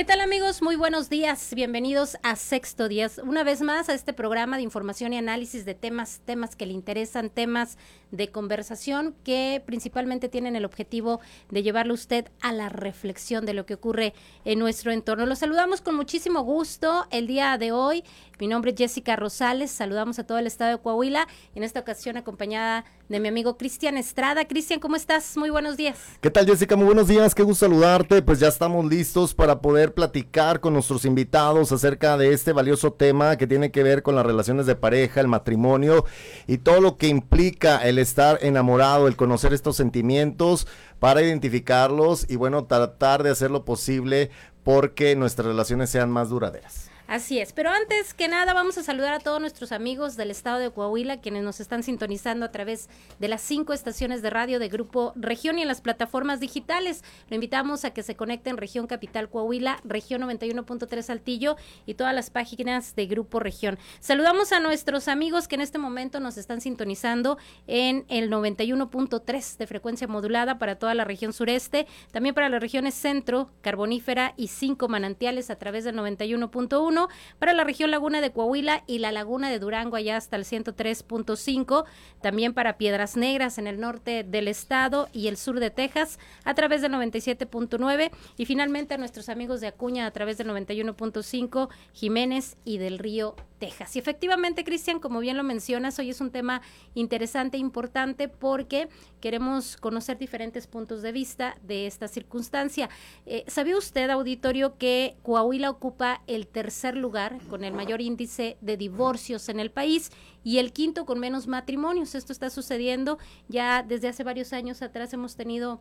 ¿Qué tal amigos? Muy buenos días. Bienvenidos a Sexto Días. Una vez más a este programa de información y análisis de temas, temas que le interesan, temas de conversación que principalmente tienen el objetivo de llevarlo usted a la reflexión de lo que ocurre en nuestro entorno. Los saludamos con muchísimo gusto el día de hoy. Mi nombre es Jessica Rosales. Saludamos a todo el estado de Coahuila. En esta ocasión acompañada de mi amigo Cristian Estrada. Cristian, ¿cómo estás? Muy buenos días. ¿Qué tal Jessica? Muy buenos días. Qué gusto saludarte. Pues ya estamos listos para poder platicar con nuestros invitados acerca de este valioso tema que tiene que ver con las relaciones de pareja, el matrimonio y todo lo que implica el estar enamorado, el conocer estos sentimientos para identificarlos y bueno, tratar de hacer lo posible porque nuestras relaciones sean más duraderas. Así es, pero antes que nada vamos a saludar a todos nuestros amigos del estado de Coahuila, quienes nos están sintonizando a través de las cinco estaciones de radio de Grupo Región y en las plataformas digitales. Lo invitamos a que se conecten Región Capital Coahuila, Región 91.3 Saltillo y todas las páginas de Grupo Región. Saludamos a nuestros amigos que en este momento nos están sintonizando en el 91.3 de frecuencia modulada para toda la región sureste, también para las regiones centro, carbonífera y cinco manantiales a través del 91.1 para la región Laguna de Coahuila y la Laguna de Durango allá hasta el 103.5, también para Piedras Negras en el norte del estado y el sur de Texas a través del 97.9 y finalmente a nuestros amigos de Acuña a través del 91.5, Jiménez y del Río Texas. Y efectivamente, Cristian, como bien lo mencionas, hoy es un tema interesante e importante porque queremos conocer diferentes puntos de vista de esta circunstancia. Eh, ¿Sabía usted, auditorio, que Coahuila ocupa el tercer lugar con el mayor índice de divorcios en el país y el quinto con menos matrimonios? Esto está sucediendo ya desde hace varios años atrás hemos tenido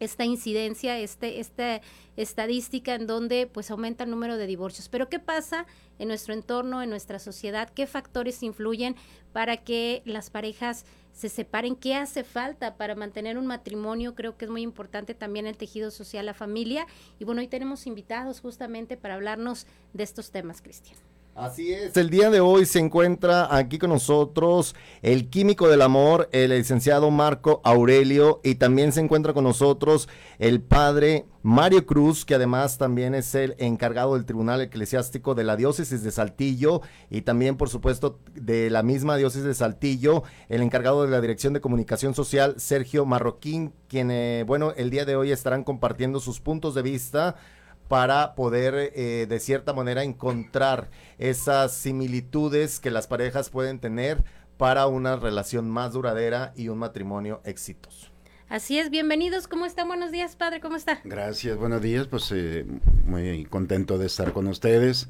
esta incidencia, este, esta estadística en donde pues aumenta el número de divorcios. Pero ¿qué pasa en nuestro entorno, en nuestra sociedad? ¿Qué factores influyen para que las parejas se separen? ¿Qué hace falta para mantener un matrimonio? Creo que es muy importante también el tejido social, la familia. Y bueno, hoy tenemos invitados justamente para hablarnos de estos temas, Cristian. Así es. El día de hoy se encuentra aquí con nosotros el químico del amor, el licenciado Marco Aurelio, y también se encuentra con nosotros el padre Mario Cruz, que además también es el encargado del Tribunal Eclesiástico de la Diócesis de Saltillo y también, por supuesto, de la misma Diócesis de Saltillo, el encargado de la Dirección de Comunicación Social, Sergio Marroquín, quien, eh, bueno, el día de hoy estarán compartiendo sus puntos de vista para poder eh, de cierta manera encontrar esas similitudes que las parejas pueden tener para una relación más duradera y un matrimonio exitoso. Así es, bienvenidos. ¿Cómo están? Buenos días, padre. ¿Cómo está? Gracias, buenos días. Pues eh, muy contento de estar con ustedes,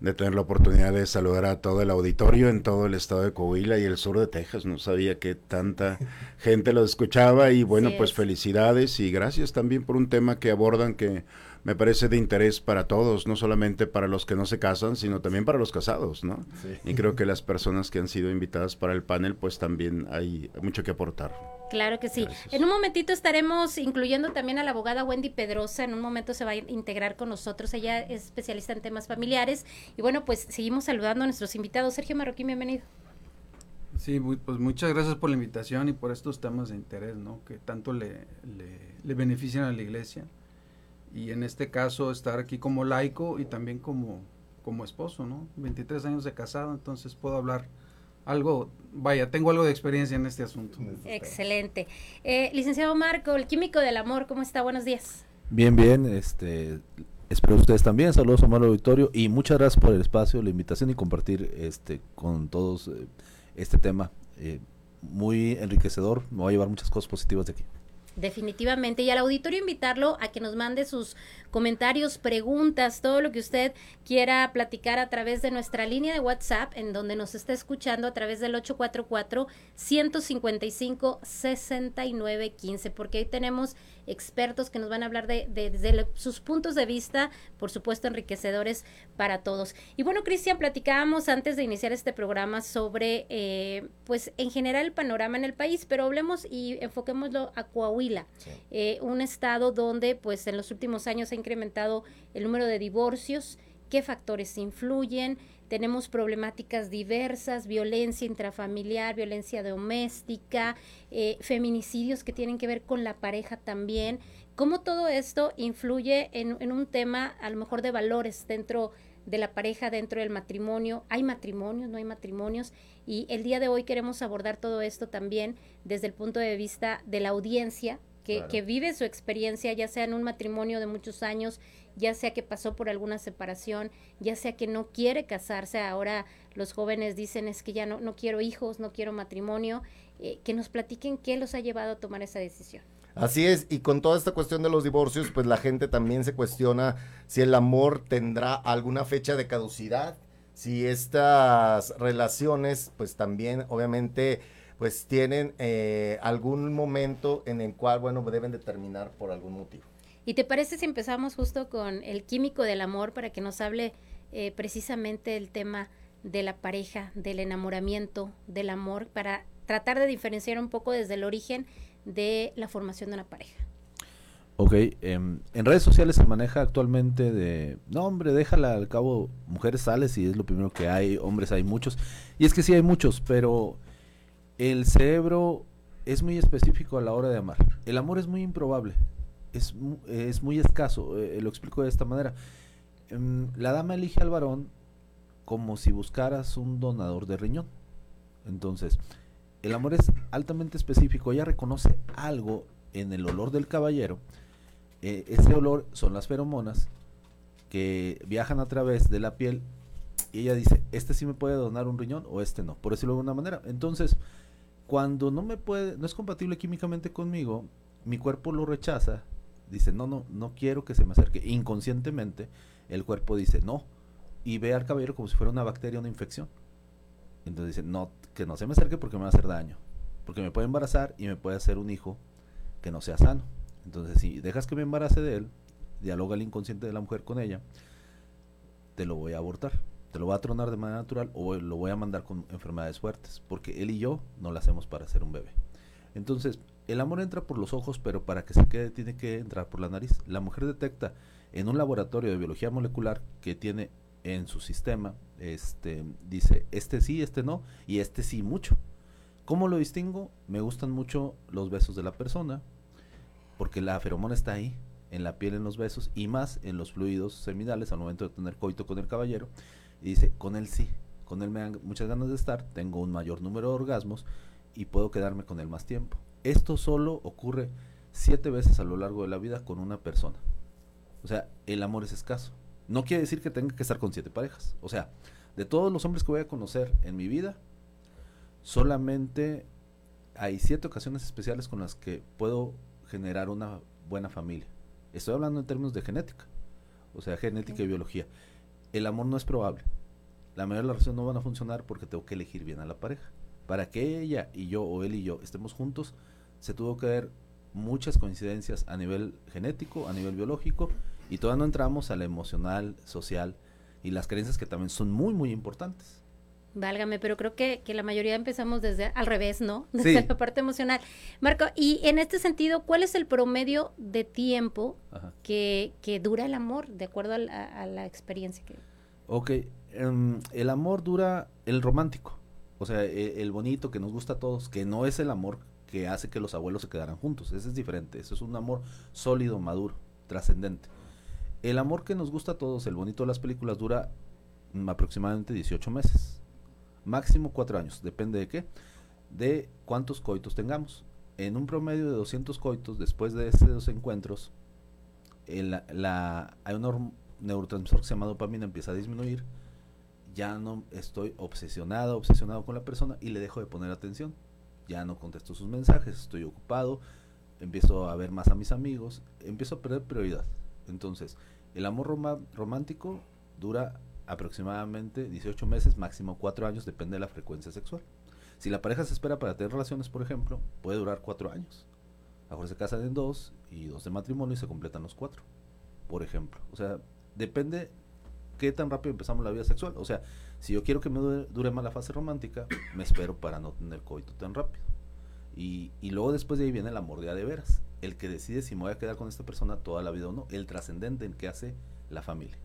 de tener la oportunidad de saludar a todo el auditorio en todo el estado de Coahuila y el sur de Texas. No sabía que tanta gente lo escuchaba y bueno, pues felicidades y gracias también por un tema que abordan que me parece de interés para todos, no solamente para los que no se casan, sino también para los casados, ¿no? Y creo que las personas que han sido invitadas para el panel, pues también hay mucho que aportar. Claro que sí. En un momentito estaremos incluyendo también a la abogada Wendy Pedrosa. En un momento se va a integrar con nosotros. Ella es especialista en temas familiares. Y bueno, pues seguimos saludando a nuestros invitados. Sergio Marroquín, bienvenido. Sí, pues muchas gracias por la invitación y por estos temas de interés, ¿no? Que tanto le, le benefician a la iglesia y en este caso estar aquí como laico y también como, como esposo, ¿no? 23 años de casado, entonces puedo hablar algo, vaya, tengo algo de experiencia en este asunto. Excelente. Eh, licenciado Marco, el químico del amor, ¿cómo está? Buenos días. Bien, bien, este, espero ustedes también, saludos a Manuel Auditorio y muchas gracias por el espacio, la invitación y compartir este con todos eh, este tema. Eh, muy enriquecedor, me va a llevar muchas cosas positivas de aquí. Definitivamente. Y al auditorio invitarlo a que nos mande sus comentarios, preguntas, todo lo que usted quiera platicar a través de nuestra línea de WhatsApp, en donde nos está escuchando a través del 844-155-6915, porque ahí tenemos expertos que nos van a hablar de, desde sus puntos de vista, por supuesto enriquecedores para todos. Y bueno, Cristian, platicábamos antes de iniciar este programa sobre, eh, pues en general el panorama en el país, pero hablemos y enfoquémoslo a Coahuila, eh, un estado donde pues en los últimos años ha incrementado el número de divorcios qué factores influyen, tenemos problemáticas diversas, violencia intrafamiliar, violencia doméstica, eh, feminicidios que tienen que ver con la pareja también, cómo todo esto influye en, en un tema a lo mejor de valores dentro de la pareja dentro del matrimonio. Hay matrimonios, no hay matrimonios. Y el día de hoy queremos abordar todo esto también desde el punto de vista de la audiencia, que, que, vive su experiencia, ya sea en un matrimonio de muchos años, ya sea que pasó por alguna separación, ya sea que no quiere casarse. Ahora los jóvenes dicen es que ya no, no quiero hijos, no quiero matrimonio. Eh, que nos platiquen qué los ha llevado a tomar esa decisión. Así es, y con toda esta cuestión de los divorcios, pues la gente también se cuestiona si el amor tendrá alguna fecha de caducidad, si estas relaciones, pues también obviamente, pues tienen eh, algún momento en el cual, bueno, deben de terminar por algún motivo. ¿Y te parece si empezamos justo con el químico del amor para que nos hable eh, precisamente el tema de la pareja, del enamoramiento, del amor, para tratar de diferenciar un poco desde el origen de la formación de una pareja. Ok, em, en redes sociales se maneja actualmente de, no hombre, déjala, al cabo, mujeres sales y es lo primero que hay, hombres hay muchos. Y es que sí hay muchos, pero el cerebro es muy específico a la hora de amar. El amor es muy improbable, es, es muy escaso, eh, lo explico de esta manera. Em, la dama elige al varón como si buscaras un donador de riñón. Entonces, el amor es altamente específico. Ella reconoce algo en el olor del caballero. Eh, ese olor son las feromonas que viajan a través de la piel y ella dice, este sí me puede donar un riñón o este no, por decirlo de alguna manera. Entonces, cuando no me puede, no es compatible químicamente conmigo, mi cuerpo lo rechaza, dice, no, no, no quiero que se me acerque. Inconscientemente, el cuerpo dice, no, y ve al caballero como si fuera una bacteria, una infección. Entonces dice, no, que no se me acerque porque me va a hacer daño. Porque me puede embarazar y me puede hacer un hijo que no sea sano. Entonces, si dejas que me embarace de él, dialoga el inconsciente de la mujer con ella, te lo voy a abortar. Te lo voy a tronar de manera natural o lo voy a mandar con enfermedades fuertes. Porque él y yo no lo hacemos para hacer un bebé. Entonces, el amor entra por los ojos, pero para que se quede tiene que entrar por la nariz. La mujer detecta en un laboratorio de biología molecular que tiene en su sistema, este, dice, este sí, este no, y este sí mucho. ¿Cómo lo distingo? Me gustan mucho los besos de la persona, porque la feromona está ahí, en la piel, en los besos, y más en los fluidos seminales al momento de tener coito con el caballero. Y dice, con él sí, con él me dan muchas ganas de estar, tengo un mayor número de orgasmos y puedo quedarme con él más tiempo. Esto solo ocurre siete veces a lo largo de la vida con una persona. O sea, el amor es escaso. No quiere decir que tenga que estar con siete parejas. O sea, de todos los hombres que voy a conocer en mi vida, solamente hay siete ocasiones especiales con las que puedo generar una buena familia. Estoy hablando en términos de genética, o sea, genética y biología. El amor no es probable. La mayoría de las relaciones no van a funcionar porque tengo que elegir bien a la pareja. Para que ella y yo, o él y yo, estemos juntos, se tuvo que ver muchas coincidencias a nivel genético, a nivel biológico y todavía no entramos a la emocional, social y las creencias que también son muy, muy importantes. Válgame, pero creo que, que la mayoría empezamos desde al revés, ¿no? Desde la parte emocional. Marco, y en este sentido, ¿cuál es el promedio de tiempo que, que, dura el amor, de acuerdo a la, experiencia que... Ok, em, el amor dura el romántico, o sea, el, el, bonito que nos gusta a todos, que no es el amor que hace que los abuelos se quedaran juntos, ese es diferente, eso es un amor sólido, maduro, trascendente. El amor que nos gusta a todos, el bonito de las películas, dura aproximadamente 18 meses. Máximo 4 años, depende de qué, de cuántos coitos tengamos. En un promedio de 200 coitos, después de estos encuentros, el, la, hay un neurotransmisor que se llama dopamina, empieza a disminuir. Ya no estoy obsesionado, obsesionado con la persona y le dejo de poner atención. Ya no contesto sus mensajes, estoy ocupado, empiezo a ver más a mis amigos, empiezo a perder prioridad. Entonces, el amor romántico dura aproximadamente 18 meses, máximo 4 años, depende de la frecuencia sexual. Si la pareja se espera para tener relaciones, por ejemplo, puede durar 4 años. Mejor se casan en dos y dos de matrimonio y se completan los 4, por ejemplo. O sea, depende qué tan rápido empezamos la vida sexual. O sea, si yo quiero que me dure, dure más la fase romántica, me espero para no tener coito tan rápido. Y, y luego después de ahí viene el amor de veras el que decide si me voy a quedar con esta persona toda la vida o no, el trascendente en que hace la familia.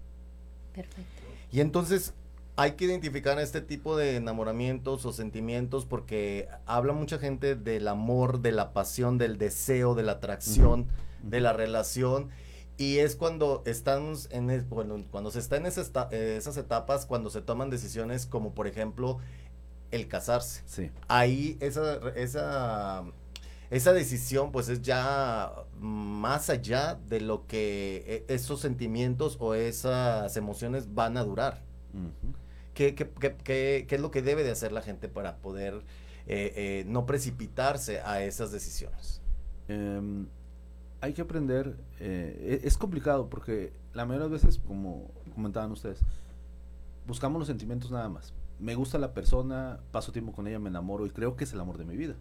Perfecto. Y entonces hay que identificar este tipo de enamoramientos o sentimientos porque habla mucha gente del amor, de la pasión, del deseo, de la atracción, de la relación. Y es cuando estamos en, es- bueno, cuando se está en eh, esas etapas, cuando se toman decisiones como por ejemplo el casarse. Sí. Ahí esa, esa, esa decisión pues es ya más allá de lo que eh, esos sentimientos o esas emociones van a durar. Ujú. ¿Qué, qué, qué- qué- qué es lo que debe de hacer la gente para poder eh, eh, no precipitarse a esas decisiones? Em, hay que aprender, eh, e- es complicado porque la mayoría de las veces, como comentaban ustedes, buscamos los sentimientos nada más. Me gusta la persona, paso tiempo con ella, me enamoro y creo que es el amor de mi vida.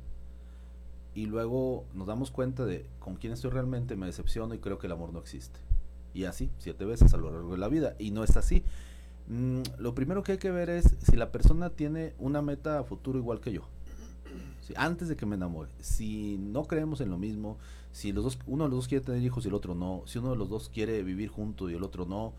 Y luego nos damos cuenta de con quién estoy realmente, me decepciono y creo que el amor no existe. Y así, siete veces a lo largo de la vida. Y no es así. Mm, lo primero que hay que ver es si la persona tiene una meta a futuro igual que yo. Sí, antes de que me enamore. Si no creemos en lo mismo, si los dos, uno de los dos quiere tener hijos y el otro no, si uno de los dos quiere vivir junto y el otro no,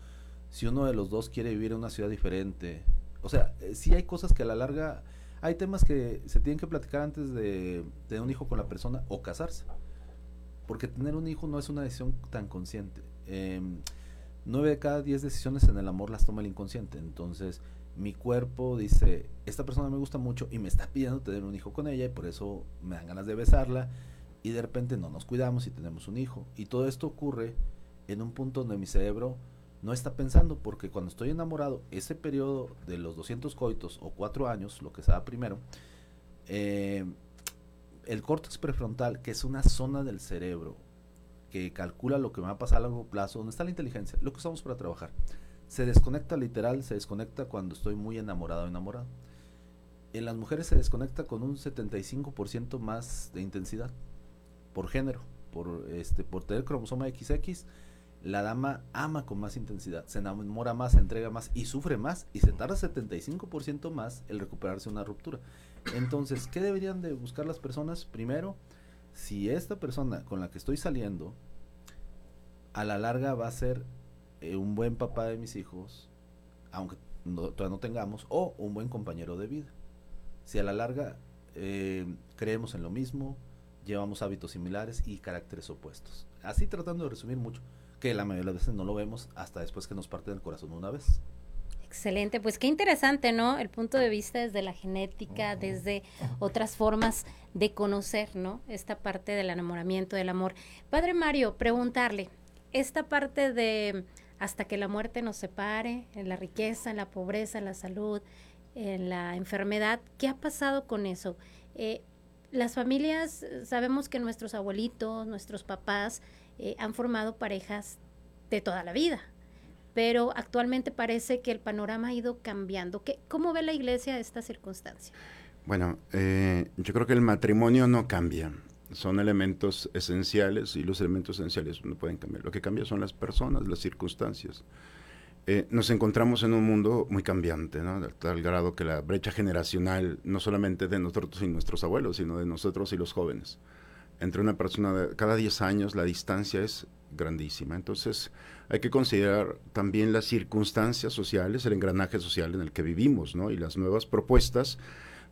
si uno de los dos quiere vivir en una ciudad diferente. O sea, eh, sí hay cosas que a la larga, hay temas que se tienen que platicar antes de tener un hijo con la persona o casarse. Porque tener un hijo no es una decisión tan consciente. Em, nueve de cada diez decisiones en el amor las toma el inconsciente. Entonces, mi cuerpo dice, esta persona me gusta mucho y me está pidiendo tener un hijo con ella y por eso me dan ganas de besarla y de repente no nos cuidamos y tenemos un hijo. Y todo esto ocurre en un punto donde mi cerebro no está pensando porque cuando estoy enamorado, ese periodo de los 200 coitos o 4 años, lo que se da primero, eh, el córtex prefrontal, que es una zona del cerebro que calcula lo que me va a pasar a largo plazo, donde está la inteligencia, lo que usamos para trabajar, se desconecta literal, se desconecta cuando estoy muy enamorado o enamorado. En las mujeres se desconecta con un 75% más de intensidad por género, por este por tener cromosoma XX, la dama ama con más intensidad, se enamora más, se entrega más y sufre más y se tarda 75% más el recuperarse una ruptura. Entonces, ¿qué deberían de buscar las personas? Primero, si esta persona con la que estoy saliendo a la larga va a ser eh, un buen papá de mis hijos, aunque no- todavía no tengamos, o un buen compañero de vida. Si a la larga eh, creemos en lo mismo, llevamos hábitos similares y caracteres opuestos. Así tratando de resumir mucho, que la mayoría de las veces no lo vemos hasta después que nos parte del corazón una vez. Excelente, pues qué interesante, ¿no? El punto de vista desde la genética, desde otras formas de conocer, ¿no? Esta parte del enamoramiento, del amor. Padre Mario, preguntarle, esta parte de hasta que la muerte nos separe, en la riqueza, en la pobreza, en la salud, en la enfermedad, ¿qué ha pasado con eso? Eh, las familias, sabemos que nuestros abuelitos, nuestros papás eh, han formado parejas de toda la vida, pero actualmente parece que el panorama ha ido cambiando. ¿Qué, ¿Cómo ve la iglesia esta circunstancia? Bueno, eh, yo creo que el matrimonio no cambia. Son elementos esenciales y los elementos esenciales no pueden cambiar. Lo que cambia son las personas, las circunstancias. Eh, nos encontramos en un mundo muy cambiante, ¿no? De tal grado que la brecha generacional, no solamente de nosotros y nuestros abuelos, sino de nosotros y los jóvenes. Entre una persona, de, cada 10 años la distancia es grandísima. Entonces hay que considerar también las circunstancias sociales, el engranaje social en el que vivimos, ¿no? Y las nuevas propuestas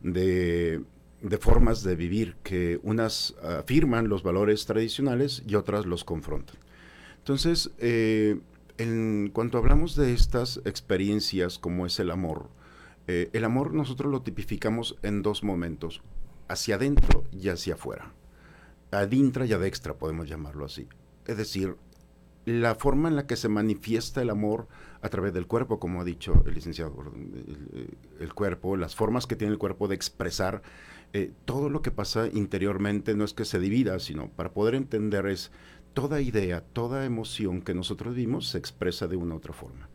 de, de formas de vivir que unas afirman los valores tradicionales y otras los confrontan. Entonces, eh, en cuanto hablamos de estas experiencias como es el amor, eh, el amor nosotros lo tipificamos en dos momentos, hacia adentro y hacia afuera. Adintra y adextra podemos llamarlo así. Es decir, la forma en la que se manifiesta el amor a través del cuerpo, como ha dicho el licenciado, el, cuerpo, las formas que tiene el cuerpo de expresar eh, todo lo que pasa interiormente, no es que se divida, sino para poder entender es toda idea, toda emoción que nosotros vimos se expresa de una u otra forma.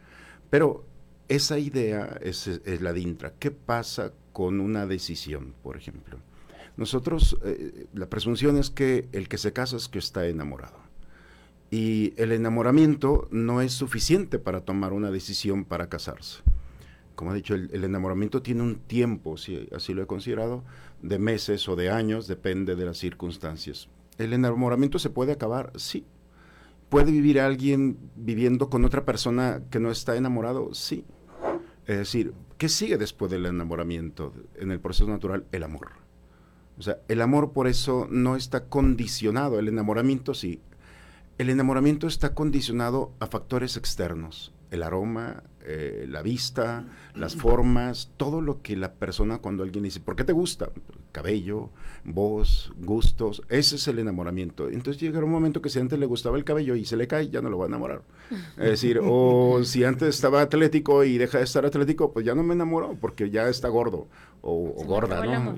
Pero esa idea es, es la dintra. ¿Qué pasa con una decisión, por ejemplo? Nosotros, eh, la presunción es que el que se casa es que está enamorado. Y el enamoramiento no es suficiente para tomar una decisión para casarse. Como he dicho, el, enamoramiento tiene un tiempo, así lo he considerado, de meses o de años, depende de las circunstancias. ¿El enamoramiento se puede acabar? Sí, ¿Puede vivir alguien viviendo con otra persona que no está enamorado? Sí. Es decir, ¿qué sigue después del enamoramiento en el proceso natural? El amor. O sea, el amor por eso no está condicionado, el enamoramiento sí. El enamoramiento está condicionado a factores externos, el aroma, eh, la vista, las formas, todo lo que la persona cuando alguien dice, ¿por qué te gusta? Cabello, voz, gustos, ese es el enamoramiento. Entonces llega un momento que si antes le gustaba el cabello y se le cae, ya no lo va a enamorar. Es decir, o si antes estaba atlético y deja de estar atlético, pues ya no me enamoró porque ya está gordo o, o gorda, ¿no?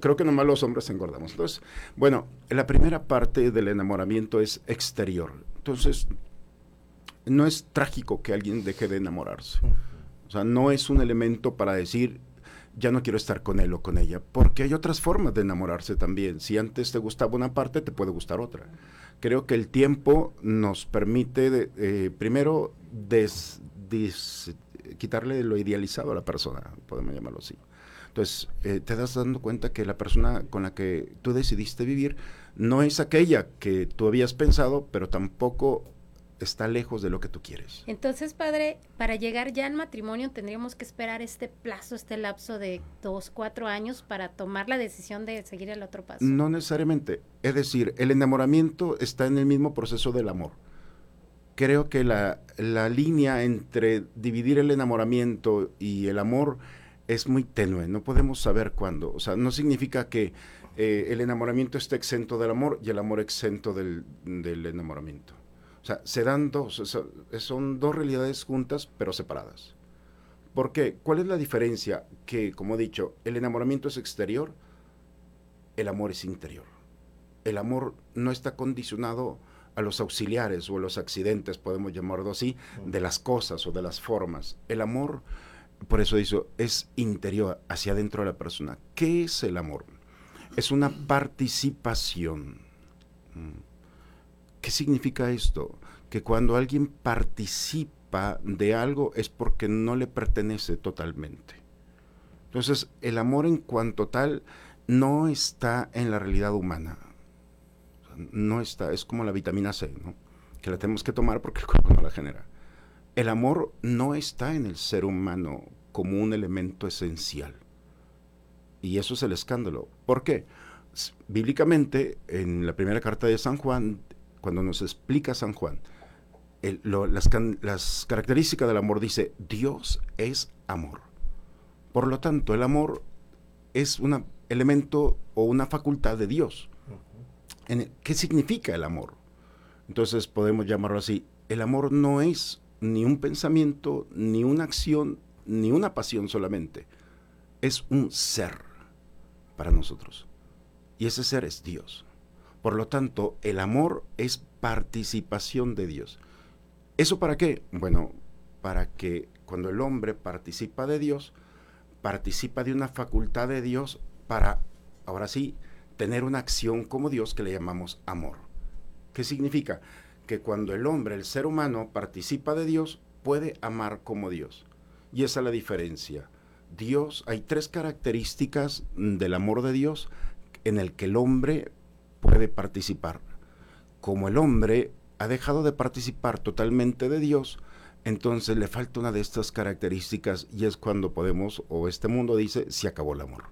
Creo que nomás los hombres engordamos. Entonces, bueno, la primera parte del enamoramiento es exterior. Entonces, no es trágico que alguien deje de enamorarse. O sea, no es un elemento para decir, ya no quiero estar con él o con ella, porque hay otras formas de enamorarse también. Si antes te gustaba una parte, te puede gustar otra. Creo que el tiempo nos permite, eh, primero, quitarle lo idealizado a la persona, podemos llamarlo así. Entonces, eh, te das dando cuenta que la persona con la que tú decidiste vivir no es aquella que tú habías pensado, pero tampoco está lejos de lo que tú quieres. Entonces, padre, para llegar ya al matrimonio tendríamos que esperar este plazo, este lapso de dos, cuatro años para tomar la decisión de seguir el otro paso. No necesariamente. Es decir, el enamoramiento está en el mismo proceso del amor. Creo que la, la línea entre dividir el enamoramiento y el amor es muy tenue. No podemos saber cuándo. O sea, no significa que eh, el enamoramiento esté exento del amor y el amor exento del, del enamoramiento. O sea, se dan dos, son dos realidades juntas pero separadas. ¿Por qué? ¿Cuál es la diferencia? Que, como he dicho, el enamoramiento es exterior, el amor es interior. El amor no está condicionado a los auxiliares o a los accidentes, podemos llamarlo así, de las cosas o de las formas. El amor, por eso dice, es interior, hacia adentro de la persona. ¿Qué es el amor? Es una participación. ¿Qué significa esto? Que cuando alguien participa de algo es porque no le pertenece totalmente. Entonces, el amor en cuanto tal no está en la realidad humana. No está, es como la vitamina C, ¿no? que la tenemos que tomar porque el cuerpo no la genera. El amor no está en el ser humano como un elemento esencial. Y eso es el escándalo. ¿Por qué? Bíblicamente, en la primera carta de San Juan, cuando nos explica San Juan las, las características del amor, dice, Dios es amor. Por lo tanto, el amor es un elemento o una facultad de Dios. ¿Qué significa el amor? Entonces podemos llamarlo así. El amor no es ni un pensamiento, ni una acción, ni una pasión solamente. Es un ser para nosotros. Y ese ser es Dios. Por lo tanto, el amor es participación de Dios. ¿Eso para qué? Bueno, para que cuando el hombre participa de Dios, participa de una facultad de Dios para, ahora sí, tener una acción como Dios que le llamamos amor. ¿Qué significa? Que cuando el hombre, el ser humano, participa de Dios, puede amar como Dios. Y esa es la diferencia. Dios, hay tres características del amor de Dios en el que el hombre puede participar. Como el hombre ha dejado de participar totalmente de Dios, entonces le falta una de estas características y es cuando podemos, o este mundo dice, se acabó el amor.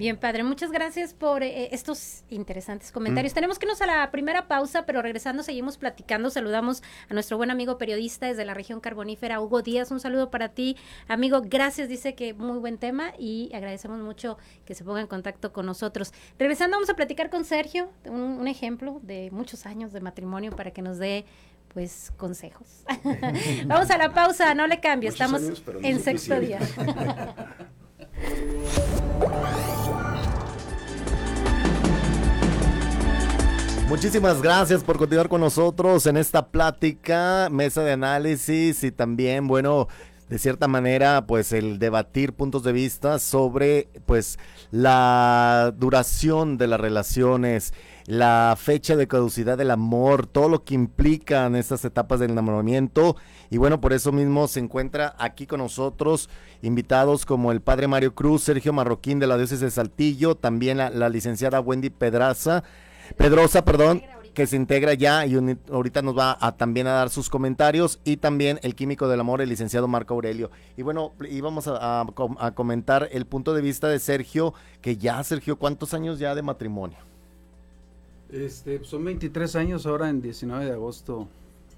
Bien, padre, muchas gracias por eh, estos interesantes comentarios. Mm. Tenemos que irnos a la primera pausa, pero regresando seguimos platicando. Saludamos a nuestro buen amigo periodista desde la región carbonífera, Hugo Díaz. Un saludo para ti, amigo. Gracias, dice que muy buen tema y agradecemos mucho que se ponga en contacto con nosotros. Regresando, vamos a platicar con Sergio, un, ejemplo de muchos años de matrimonio para que nos dé pues consejos. Vamos a la pausa, no le cambie, estamos en sexto día. Muchísimas gracias por continuar con nosotros en esta plática, mesa de análisis y también, bueno, de cierta manera, pues el debatir puntos de vista sobre, pues, la duración de las relaciones, la fecha de caducidad del amor, todo lo que implican estas etapas del enamoramiento. Y bueno, por eso mismo se encuentra aquí con nosotros invitados como el padre Mario Cruz, Sergio Marroquín de la diócesis de Saltillo, también la licenciada Wendy Pedraza Pedrosa, perdón. que se integra ya y ahorita nos va a, también a dar sus comentarios y también el químico del amor, el licenciado Marco Aurelio. Y bueno, íbamos a, a comentar el punto de vista de Sergio, que ya, Sergio, ¿cuántos años ya de matrimonio? Este, son 23 años ahora en 19 de agosto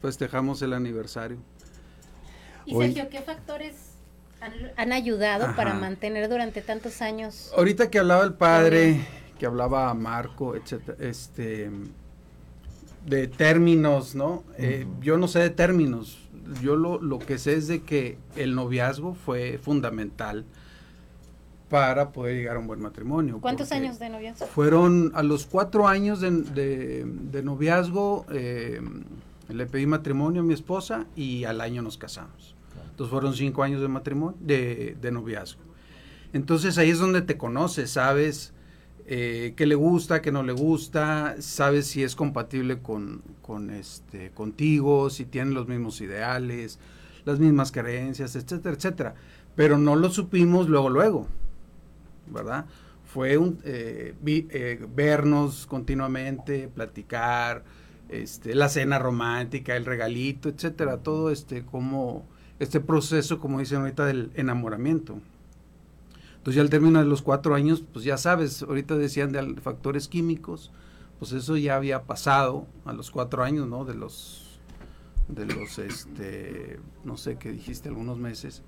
festejamos el aniversario. Y Sergio, ¿qué factores han, ayudado para mantener durante tantos años? Ahorita que hablaba el padre, que hablaba Marco, etcétera, este, de términos, ¿no? Eh, yo no sé de términos. Yo lo, lo que sé es de que el noviazgo fue fundamental para poder llegar a un buen matrimonio. ¿Cuántos años de noviazgo? Fueron a los cuatro años de, noviazgo, eh, le pedí matrimonio a mi esposa y al año nos casamos. Entonces fueron cinco años de matrimonio, de, noviazgo. Entonces ahí es donde te conoces, sabes eh, qué le gusta, qué no le gusta, sabes si es compatible con, con este, contigo, si tienen los mismos ideales, las mismas creencias, etcétera, etcétera. Pero no lo supimos luego, luego. Fue eh, eh, vernos continuamente, platicar, este, la cena romántica, el regalito, etcétera, todo este como este proceso, como dicen ahorita, del enamoramiento. Entonces ya al término de los cuatro años, pues ya sabes, ahorita decían de factores químicos, pues eso ya había pasado a los cuatro años, ¿no? De los, de los, este, no sé qué dijiste, algunos meses.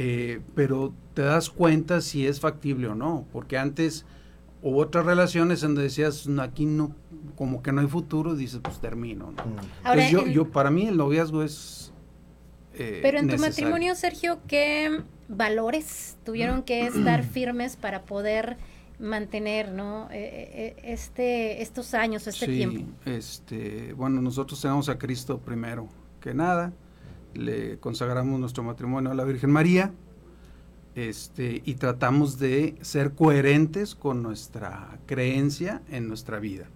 Eh, pero te das cuenta si es factible o no, porque antes hubo otras relaciones donde decías, aquí no, como que no hay futuro, dices, pues termino. Mm. yo, yo, para mí el noviazgo es... Eh, pero en tu matrimonio, Sergio, ¿qué valores tuvieron que estar firmes para poder mantener, ¿no? Eh, este, estos años, este sí, tiempo. Este, bueno, nosotros tenemos a Cristo primero que nada le consagramos nuestro matrimonio a la Virgen María este, y tratamos de ser coherentes con nuestra creencia en nuestra vida.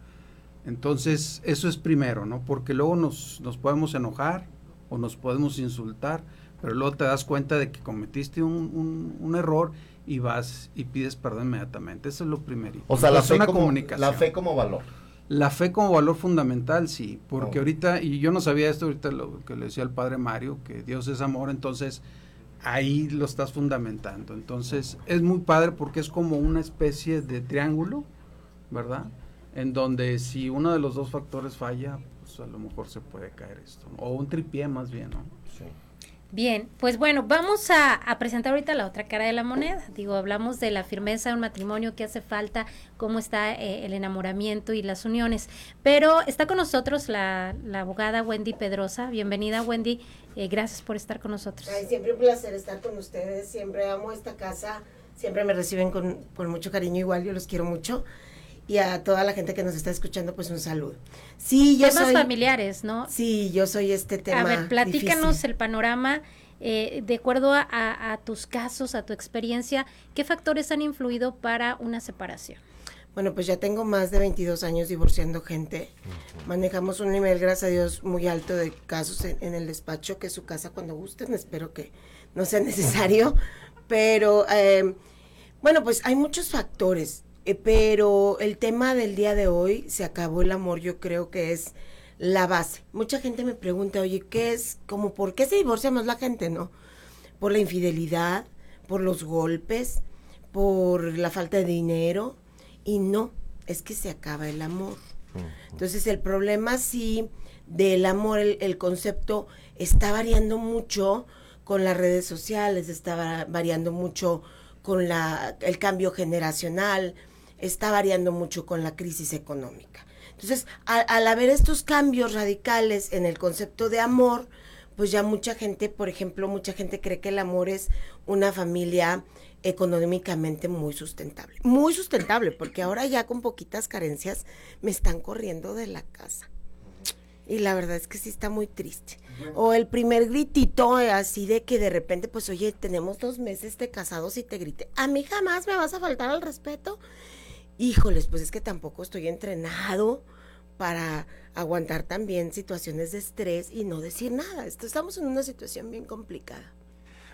Entonces, eso es primero, ¿no? Porque luego nos, nos podemos enojar o nos podemos insultar, pero luego te das cuenta de que cometiste un, un, error y vas y pides perdón inmediatamente. Eso es lo primero. O sea, la, fe como, la fe como valor. La fe como valor fundamental, sí, porque ahorita, y yo no sabía esto, ahorita lo que le decía el padre Mario, que Dios es amor, entonces ahí lo estás fundamentando. Entonces es muy padre porque es como una especie de triángulo, ¿verdad? En donde si uno de los dos factores falla, pues a lo mejor se puede caer esto, o un tripié más bien, ¿no? Sí. Bien, pues bueno, vamos a, presentar ahorita la otra cara de la moneda. Digo, hablamos de la firmeza de un matrimonio, qué hace falta, cómo está eh, el enamoramiento y las uniones. Pero está con nosotros la, abogada Wendy Pedrosa. Bienvenida, Wendy. Eh, gracias por estar con nosotros. siempre un placer estar con ustedes. Siempre amo esta casa. Siempre me reciben con, con mucho cariño. Igual yo los quiero mucho y a toda la gente que nos está escuchando, pues un saludo. Sí, yo Temas familiares, ¿no? Sí, yo soy este tema. A ver, platícanos el panorama. Eh, de acuerdo a, tus casos, a tu experiencia, ¿qué factores han influido para una separación? Bueno, pues ya tengo más de 22 años divorciando gente. Manejamos un nivel, gracias a Dios, muy alto de casos en, el despacho, que es su casa cuando gusten. Espero que no sea necesario. Pero, eh, bueno, pues hay muchos factores. Eh, pero el tema del día de hoy, se acabó el amor, yo creo que es la base. Mucha gente me pregunta, oye, ¿qué es? Como, ¿por qué se divorcia más la gente, no? Por la infidelidad, por los golpes, por la falta de dinero. Y no, es que se acaba el amor. Entonces el problema sí del amor, el, el concepto está variando mucho con las redes sociales, está variando mucho con la, el cambio generacional, está variando mucho con la crisis económica. Entonces, al, haber estos cambios radicales en el concepto de amor, pues ya mucha gente, por ejemplo, mucha gente cree que el amor es una familia económicamente muy sustentable. Muy sustentable, porque ahora ya con poquitas carencias me están corriendo de la casa. Y la verdad es que sí está muy triste. O el primer gritito así de que de repente, pues oye, tenemos dos meses de casados y te grite, a mí jamás me vas a faltar al respeto híjoles, pues es que tampoco estoy entrenado para aguantar también situaciones de estrés y no decir nada. estamos en una situación bien complicada.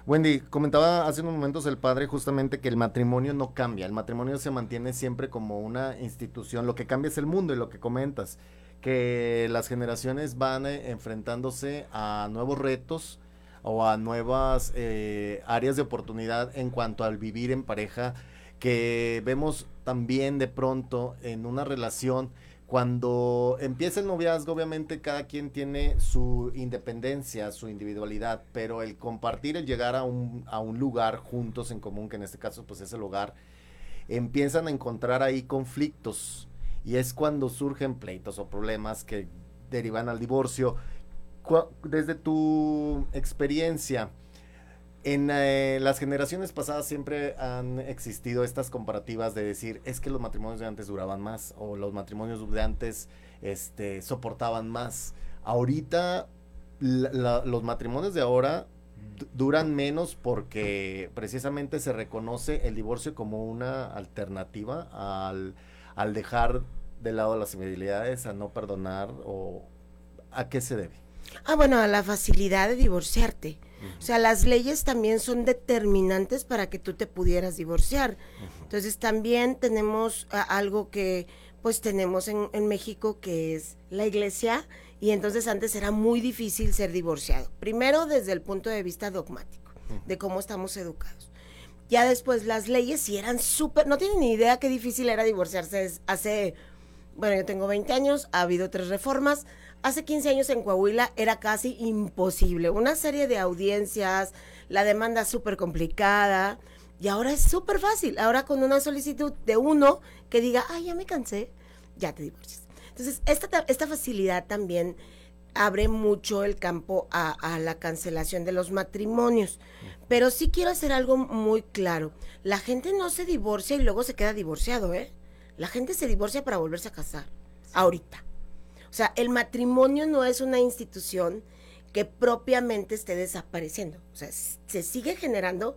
Wendy, comentaba hace unos momentos el padre justamente que el matrimonio no cambia, el matrimonio se mantiene siempre como una institución, lo que cambia es el mundo y lo que comentas. que las generaciones van eh, enfrentándose a nuevos retos o a nuevas eh, áreas de oportunidad en cuanto al vivir en pareja, que vemos también de pronto en una relación cuando empieza el noviazgo, obviamente cada quien tiene su independencia, su individualidad, pero el compartir, el llegar a un, a un lugar juntos en común, que en este caso pues es el hogar, empiezan a encontrar ahí conflictos y es cuando surgen pleitos o problemas que derivan al divorcio. Desde tu experiencia, en eh, las generaciones pasadas siempre han existido estas comparativas de decir, es que los matrimonios de antes duraban más o los matrimonios de antes este, soportaban más. Ahorita los matrimonios de ahora duran menos porque precisamente se reconoce el divorcio como una alternativa al, al dejar de lado las infidelidades, a no perdonar o a qué se debe. Ah, bueno, a la facilidad de divorciarte. O sea, las leyes también son determinantes para que tú te pudieras divorciar. Entonces también tenemos algo que pues tenemos en, en, México que es la iglesia y entonces antes era muy difícil ser divorciado. Primero desde el punto de vista dogmático, de cómo estamos educados. Ya después las leyes sí eran súper, no tienen ni idea qué difícil era divorciarse hace, bueno, yo tengo 20 años, ha habido tres reformas, Hace 15 años en Coahuila era casi imposible. Una serie de audiencias, la demanda súper complicada. Y ahora es súper fácil. Ahora con una solicitud de uno que diga, ay, ya me cansé, ya te divorcias. Entonces, esta, esta facilidad también abre mucho el campo a, a, la cancelación de los matrimonios. Pero sí quiero hacer algo muy claro. La gente no se divorcia y luego se queda divorciado, ¿eh? La gente se divorcia para volverse a casar. Ahorita. O sea, el matrimonio no es una institución que propiamente esté desapareciendo. O sea, se sigue generando,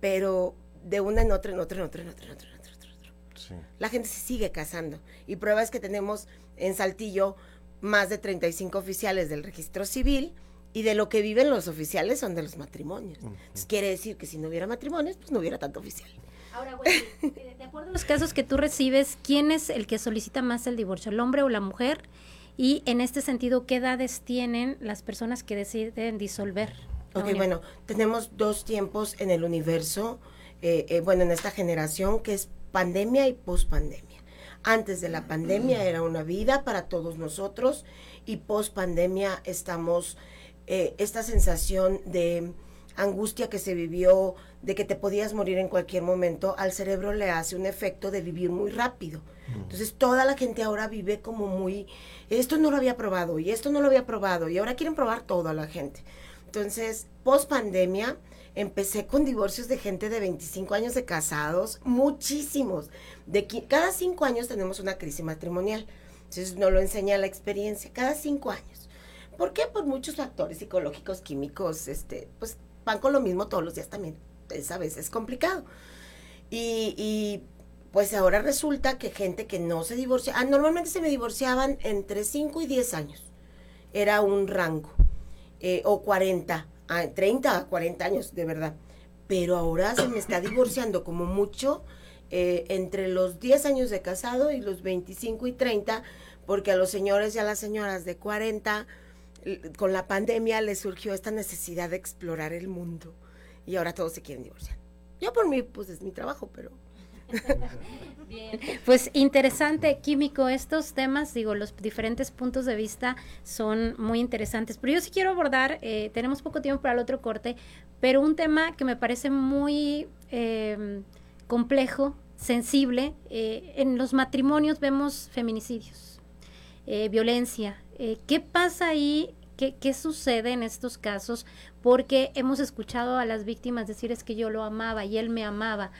pero de una en otra, en otra, en otra, en otra, en otra, en otra. Sí. La gente se sigue casando. Y prueba es que tenemos en Saltillo más de 35 oficiales del registro civil y de lo que viven los oficiales son de los matrimonios. Entonces, quiere decir que si no hubiera matrimonios, pues no hubiera tanto oficial. Ahora, bueno, de acuerdo a los casos que tú recibes, ¿quién es el que solicita más el divorcio, el hombre o la mujer? Y en este sentido, ¿qué edades tienen las personas que deciden disolver? Ok, bueno, tenemos dos tiempos en el universo, eh, eh, bueno, en esta generación, que es pandemia y pospandemia. Antes de la pandemia era una vida para todos nosotros y pospandemia estamos, eh, esta sensación de angustia que se vivió, de que te podías morir en cualquier momento, al cerebro le hace un efecto de vivir muy rápido. Entonces toda la gente ahora vive como muy, esto no lo había probado y esto no lo había probado y ahora quieren probar todo a la gente. Entonces, post pandemia, empecé con divorcios de gente de 25 años de casados, muchísimos. De cada cinco años tenemos una crisis matrimonial. Entonces, nos lo enseña la experiencia, cada cinco años. ¿Por qué? Por muchos factores psicológicos, químicos, este, pues van con lo mismo todos los días también. Esa vez es complicado. Y, pues ahora resulta que gente que no se divorcia, ah, normalmente se me divorciaban entre 5 y 10 años. Era un rango. Eh, o 40, 30 a 40 años, de verdad. Pero ahora se me está divorciando como mucho eh, entre los 10 años de casado y los 25 y 30, porque a los señores y a las señoras de 40 con la pandemia le surgió esta necesidad de explorar el mundo y ahora todos se quieren divorciar. Yo por mí, pues es mi trabajo, pero... Bien. Pues interesante, Químico, estos temas, digo, los diferentes puntos de vista son muy interesantes, pero yo sí quiero abordar, eh, tenemos poco tiempo para el otro corte, pero un tema que me parece muy eh, complejo, sensible, eh, en los matrimonios vemos feminicidios, violencia, eh, ¿Qué pasa ahí? ¿Qué, sucede en estos casos? Porque hemos escuchado a las víctimas decir es que yo lo amaba y él me amaba.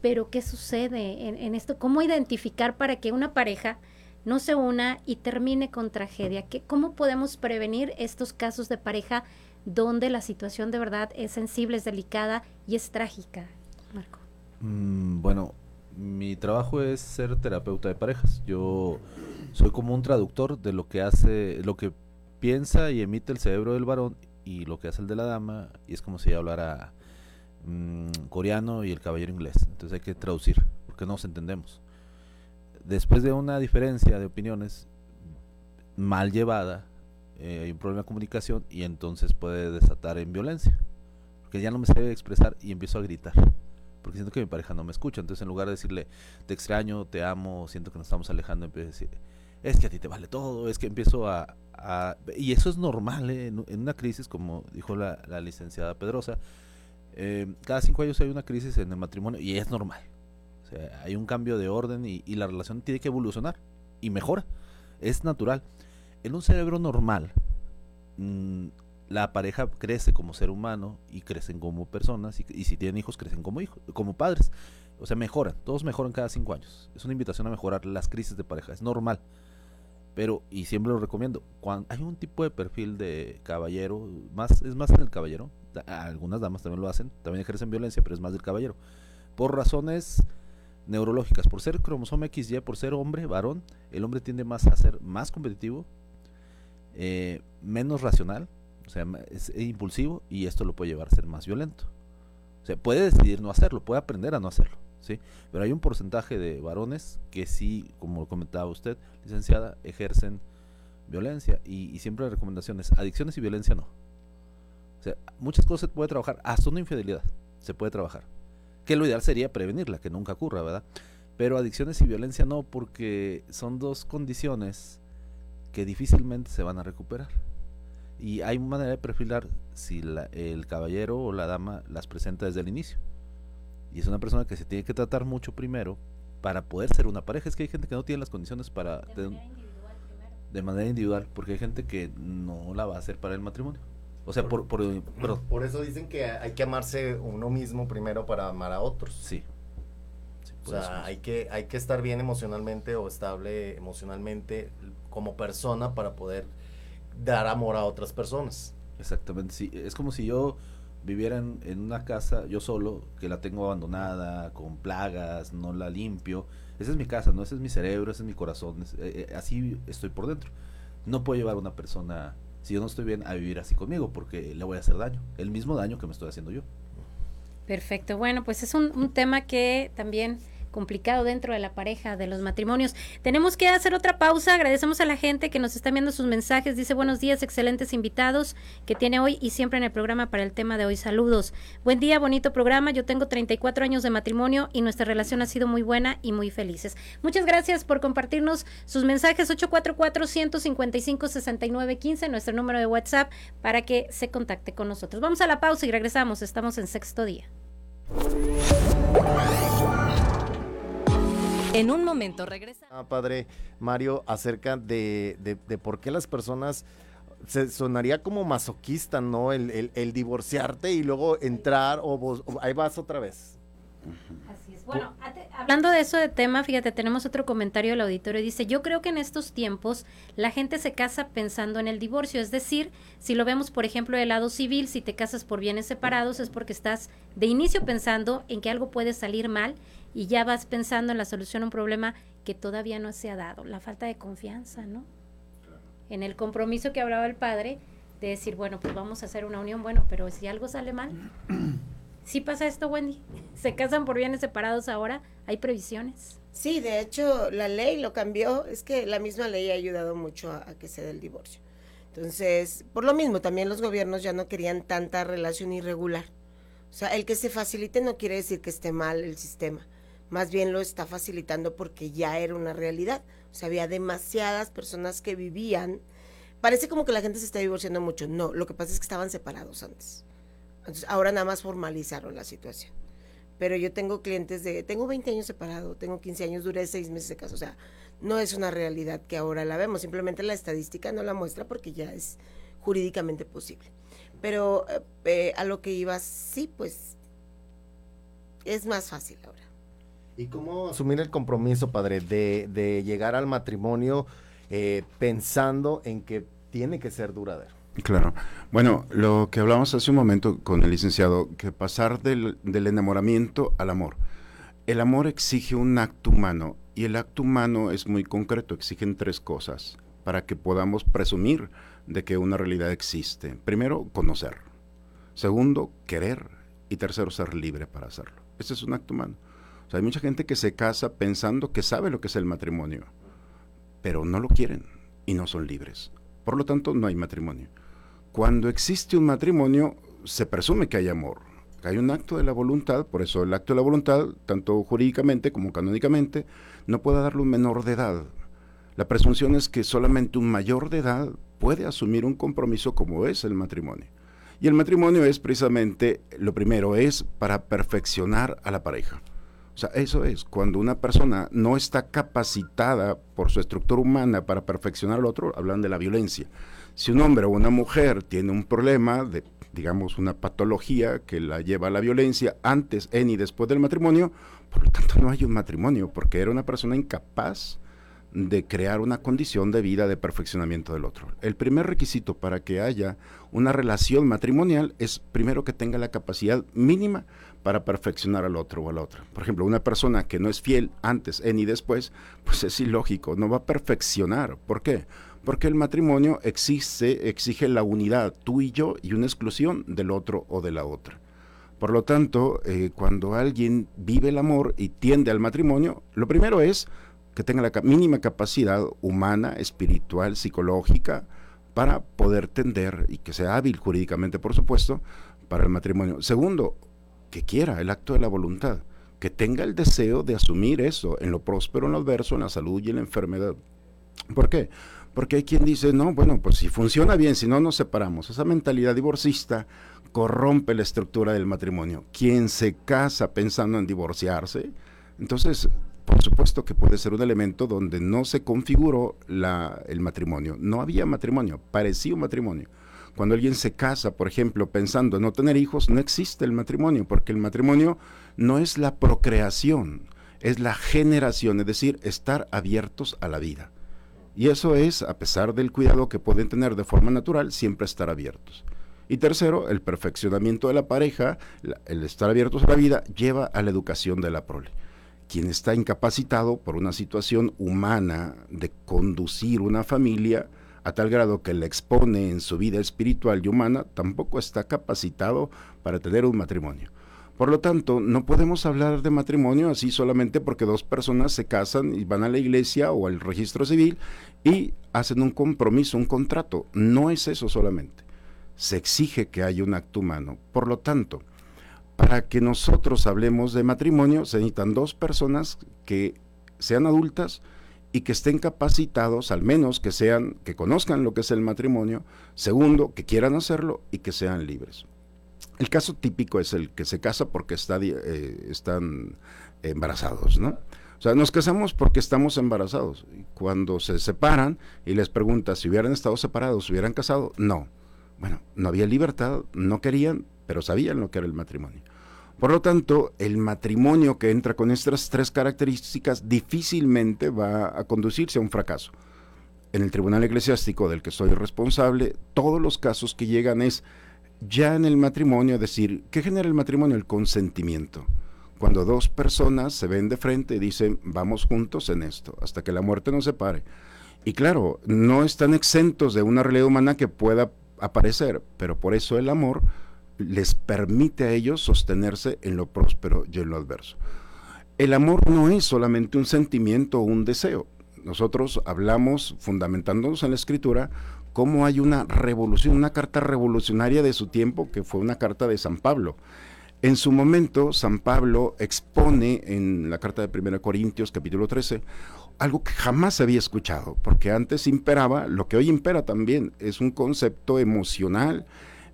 Pero ¿qué sucede en, esto? ¿Cómo identificar para que una pareja no se una y termine con tragedia? ¿Qué, ¿Cómo podemos prevenir estos casos de pareja donde la situación de verdad es sensible, es delicada y es trágica? Marco. Mm, bueno, mi trabajo es ser terapeuta de parejas. Yo soy como un traductor de lo que hace, lo que piensa y emite el cerebro del varón y lo que hace el de la dama, y es como si hablara mm, coreano y el caballero inglés. Entonces hay que traducir, porque no nos entendemos. Después de una diferencia de opiniones, mal llevada, eh, hay un problema de comunicación y entonces puede desatar en violencia. Porque ya no me sé expresar y empiezo a gritar. Porque siento que mi pareja no me escucha. Entonces en lugar de decirle, te extraño, te amo, siento que nos estamos alejando, empiezo a decir, es que a ti te vale todo, es que empiezo a... y eso es normal ¿eh? en, una crisis, como dijo la, licenciada Pedrosa. Eh, cada cinco años hay una crisis en el matrimonio y es normal. O sea, hay un cambio de orden y, y la relación tiene que evolucionar y mejora. Es natural. En un cerebro normal, mm, la pareja crece como ser humano y crecen como personas y, si tienen hijos crecen como hijos, como padres. O sea, mejoran, todos mejoran cada cinco años. Es una invitación a mejorar las crisis de pareja, es normal. Pero, y siempre lo recomiendo, cuando hay un tipo de perfil de caballero, más es más en el caballero, algunas damas también lo hacen, también ejercen violencia, pero es más del caballero. Por razones neurológicas, por ser cromosoma XY, por ser hombre, varón, el hombre tiende más a ser más competitivo, eh, menos racional, o sea, es impulsivo y esto lo puede llevar a ser más violento. O sea, puede decidir no hacerlo, puede aprender a no hacerlo, ¿sí? Pero hay un porcentaje de varones que sí, como comentaba usted, licenciada, ejercen violencia y, siempre la recomendación es adicciones y violencia no. O sea, muchas cosas se puede trabajar, hasta una infidelidad se puede trabajar. Que lo ideal sería prevenirla, que nunca ocurra, ¿verdad? Pero adicciones y violencia no, porque son dos condiciones que difícilmente se van a recuperar. Y hay manera de perfilar si el caballero o la dama las presenta desde el inicio. Y es una persona que se tiene que tratar mucho primero para poder ser una pareja. Es que hay gente que no tiene las condiciones para... De, manera individual De manera individual, porque hay gente que no la va a hacer para el matrimonio. O sea, por, por, por, eso dicen que hay que amarse uno mismo primero para amar a otros. Sí. o sea, hay que, hay que estar bien emocionalmente o estable emocionalmente como persona para poder dar amor a otras personas. Exactamente, sí. Es como si yo viviera en, una casa yo solo, que la tengo abandonada, con plagas, no la limpio. Esa es mi casa, ¿no? Ese es mi cerebro, ese es mi corazón. Eh, eh, así estoy por dentro. No puedo llevar a una persona, si yo no estoy bien, a vivir así conmigo, porque le voy a hacer daño. El mismo daño que me estoy haciendo yo. Perfecto. Bueno, pues es un, un tema que también complicado dentro de la pareja, de los matrimonios. Tenemos que hacer otra pausa. Agradecemos a la gente que nos está enviando sus mensajes. Dice buenos días, excelentes invitados que tiene hoy y siempre en el programa para el tema de hoy. Saludos. Buen día, bonito programa. Yo tengo 34 años de matrimonio y nuestra relación ha sido muy buena y muy felices. Muchas gracias por compartirnos sus mensajes 844-155-6915, nuestro número de WhatsApp, para que se contacte con nosotros. Vamos a la pausa y regresamos. Estamos en sexto día. En un momento regresa. Ah, padre Mario, acerca de, de, por qué las personas se sonaría como masoquista, ¿no? El, el, divorciarte y luego entrar o, ahí vas otra vez. Así es. Bueno, hablando de eso de tema, fíjate, tenemos otro comentario del auditorio. Dice, yo creo que en estos tiempos la gente se casa pensando en el divorcio. Es decir, si lo vemos, por ejemplo, del lado civil, si te casas por bienes separados es porque estás de inicio pensando en que algo puede salir mal y ya vas pensando en la solución a un problema que todavía no se ha dado, la falta de confianza, ¿no? En el compromiso que hablaba el padre de decir, bueno, pues vamos a hacer una unión, bueno, pero si algo sale mal, ¿sí pasa esto, Wendy? ¿Se casan por bienes separados ahora? ¿Hay previsiones? Sí, de hecho, la ley lo cambió, es que la misma ley ha ayudado mucho a, a que se dé el divorcio. Entonces, por lo mismo, también los gobiernos ya no querían tanta relación irregular. O sea, el que se facilite no quiere decir que esté mal el sistema más bien lo está facilitando porque ya era una realidad. O sea, había demasiadas personas que vivían. Parece como que la gente se está divorciando mucho. No, lo que pasa es que estaban separados antes. Entonces, ahora nada más formalizaron la situación. Pero yo tengo clientes de, tengo 20 años separado, tengo 15 años, duré 6 meses de casa. O sea, no es una realidad que ahora la vemos. Simplemente la estadística no la muestra porque ya es jurídicamente posible. Pero eh, eh, a lo que iba, sí, pues es más fácil ahora. ¿Y cómo asumir el compromiso, padre, de, llegar al matrimonio eh, pensando en que tiene que ser duradero? Claro. Bueno, lo que hablamos hace un momento con el licenciado, que pasar del, del enamoramiento al amor. El amor exige un acto humano y el acto humano es muy concreto, exigen tres cosas para que podamos presumir de que una realidad existe. Primero, conocer. Segundo, querer. Y tercero, ser libre para hacerlo. Ese es un acto humano hay mucha gente que se casa pensando que sabe lo que es el matrimonio, pero no lo quieren. y no son libres. Por lo tanto, no hay matrimonio. Cuando existe un matrimonio, se presume que hay amor, que hay un acto de la voluntad, por eso el acto de la voluntad, tanto jurídicamente como canónicamente, no puede darle un menor de edad. La presunción es que solamente un mayor de edad puede asumir un compromiso como es el matrimonio. Y el matrimonio es precisamente, lo primero es para perfeccionar a la pareja. O sea, eso es, cuando una persona no está capacitada por su estructura humana para perfeccionar al otro, hablan de la violencia. Si un hombre o una mujer tiene un problema de, digamos, una patología que la lleva a la violencia antes, en y después del matrimonio, por lo tanto no hay un matrimonio, porque era una persona incapaz de crear una condición de vida de perfeccionamiento del otro. El primer requisito para que haya una relación matrimonial es primero que tenga la capacidad mínima para perfeccionar al otro o a la otra. Por ejemplo, una persona que no es fiel antes, en y después, pues es ilógico, no va a perfeccionar. ¿Por qué? Porque el matrimonio existe, exige la unidad, tú y yo, y una exclusión del otro o de la otra. Por lo tanto, eh, cuando alguien vive el amor y tiende al matrimonio, lo primero es que tenga la mínima capacidad humana, espiritual, psicológica, para poder tender y que sea hábil jurídicamente, por supuesto, para el matrimonio. Segundo, que quiera el acto de la voluntad, que tenga el deseo de asumir eso en lo próspero, en lo adverso, en la salud y en la enfermedad. ¿Por qué? Porque hay quien dice, no, bueno, pues si funciona bien, si no nos separamos. Esa mentalidad divorcista corrompe la estructura del matrimonio. Quien se casa pensando en divorciarse, entonces, por supuesto que puede ser un elemento donde no se configuró la, el matrimonio. No había matrimonio, parecía un matrimonio. Cuando alguien se casa, por ejemplo, pensando en no tener hijos, no existe el matrimonio, porque el matrimonio no es la procreación, es la generación, es decir, estar abiertos a la vida. Y eso es, a pesar del cuidado que pueden tener de forma natural, siempre estar abiertos. Y tercero, el perfeccionamiento de la pareja, el estar abiertos a la vida, lleva a la educación de la prole. Quien está incapacitado por una situación humana de conducir una familia a tal grado que le expone en su vida espiritual y humana, tampoco está capacitado para tener un matrimonio. Por lo tanto, no podemos hablar de matrimonio así solamente porque dos personas se casan y van a la iglesia o al registro civil y hacen un compromiso, un contrato. No es eso solamente. Se exige que haya un acto humano. Por lo tanto, para que nosotros hablemos de matrimonio, se necesitan dos personas que sean adultas y que estén capacitados, al menos que sean, que conozcan lo que es el matrimonio, segundo, que quieran hacerlo y que sean libres. El caso típico es el que se casa porque está, eh, están embarazados, ¿no? O sea, nos casamos porque estamos embarazados. Cuando se separan y les pregunta si hubieran estado separados, si hubieran casado, no. Bueno, no había libertad, no querían, pero sabían lo que era el matrimonio. Por lo tanto, el matrimonio que entra con estas tres características difícilmente va a conducirse a un fracaso. En el tribunal eclesiástico del que soy responsable, todos los casos que llegan es ya en el matrimonio, decir, ¿qué genera el matrimonio? El consentimiento. Cuando dos personas se ven de frente y dicen, vamos juntos en esto, hasta que la muerte nos separe. Y claro, no están exentos de una realidad humana que pueda aparecer, pero por eso el amor les permite a ellos sostenerse en lo próspero y en lo adverso. El amor no es solamente un sentimiento o un deseo. Nosotros hablamos, fundamentándonos en la escritura, cómo hay una revolución, una carta revolucionaria de su tiempo, que fue una carta de San Pablo. En su momento, San Pablo expone en la carta de 1 Corintios, capítulo 13, algo que jamás había escuchado, porque antes imperaba, lo que hoy impera también, es un concepto emocional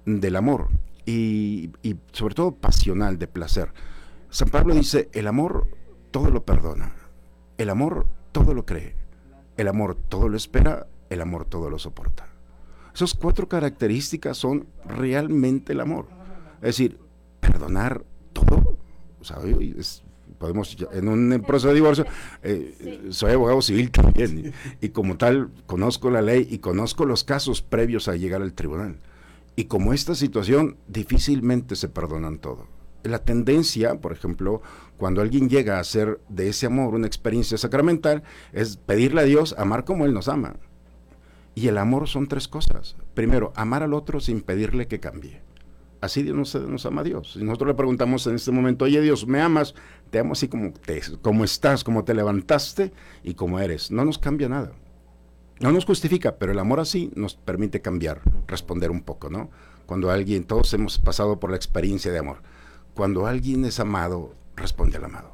del amor y, y sobre todo pasional, de placer. San Pablo dice, el amor todo lo perdona, el amor todo lo cree, el amor todo lo espera, el amor todo lo soporta. Esas cuatro características son realmente el amor. Es decir, perdonar todo. O sea, podemos, en un proceso de divorcio, eh, soy abogado civil también, y, como tal conozco la ley y conozco los casos previos a llegar al tribunal. Y como esta situación, difícilmente se perdonan todo. La tendencia, por ejemplo, cuando alguien llega a hacer de ese amor una experiencia sacramental, es pedirle a Dios amar como Él nos ama. Y el amor son tres cosas. Primero, amar al otro sin pedirle que cambie. Así Dios nos, nos ama a Dios. Si nosotros le preguntamos en este momento, oye Dios, ¿me amas? Te amo así como, te, como estás, como te levantaste y como eres. No nos cambia nada. No nos justifica, pero el amor así nos permite cambiar, responder un poco, ¿no? Cuando alguien, todos hemos pasado por la experiencia de amor. Cuando alguien es amado, responde al amado.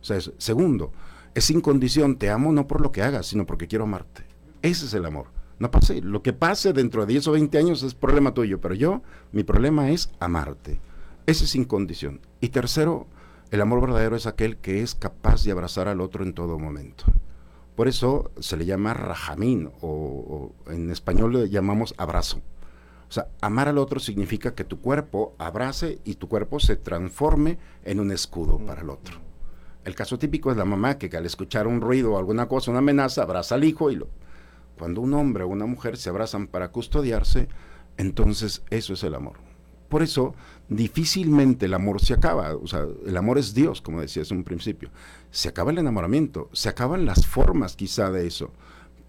O sea, segundo, es sin condición, te amo no por lo que hagas, sino porque quiero amarte. Ese es el amor. No pase, lo que pase dentro de 10 o 20 años es problema tuyo, pero yo, mi problema es amarte. Ese es sin condición. Y tercero, el amor verdadero es aquel que es capaz de abrazar al otro en todo momento. Por eso se le llama rajamín o, en español le llamamos abrazo. O sea, amar al otro significa que tu cuerpo abrace y tu cuerpo se transforme en un escudo para el otro. El caso típico es la mamá que al escuchar un ruido o alguna cosa, una amenaza, abraza al hijo y lo... Cuando un hombre o una mujer se abrazan para custodiarse, entonces eso es el amor. Por eso difícilmente el amor se acaba. O sea, el amor es Dios, como decías en un principio. Se acaba el enamoramiento, se acaban las formas quizá de eso,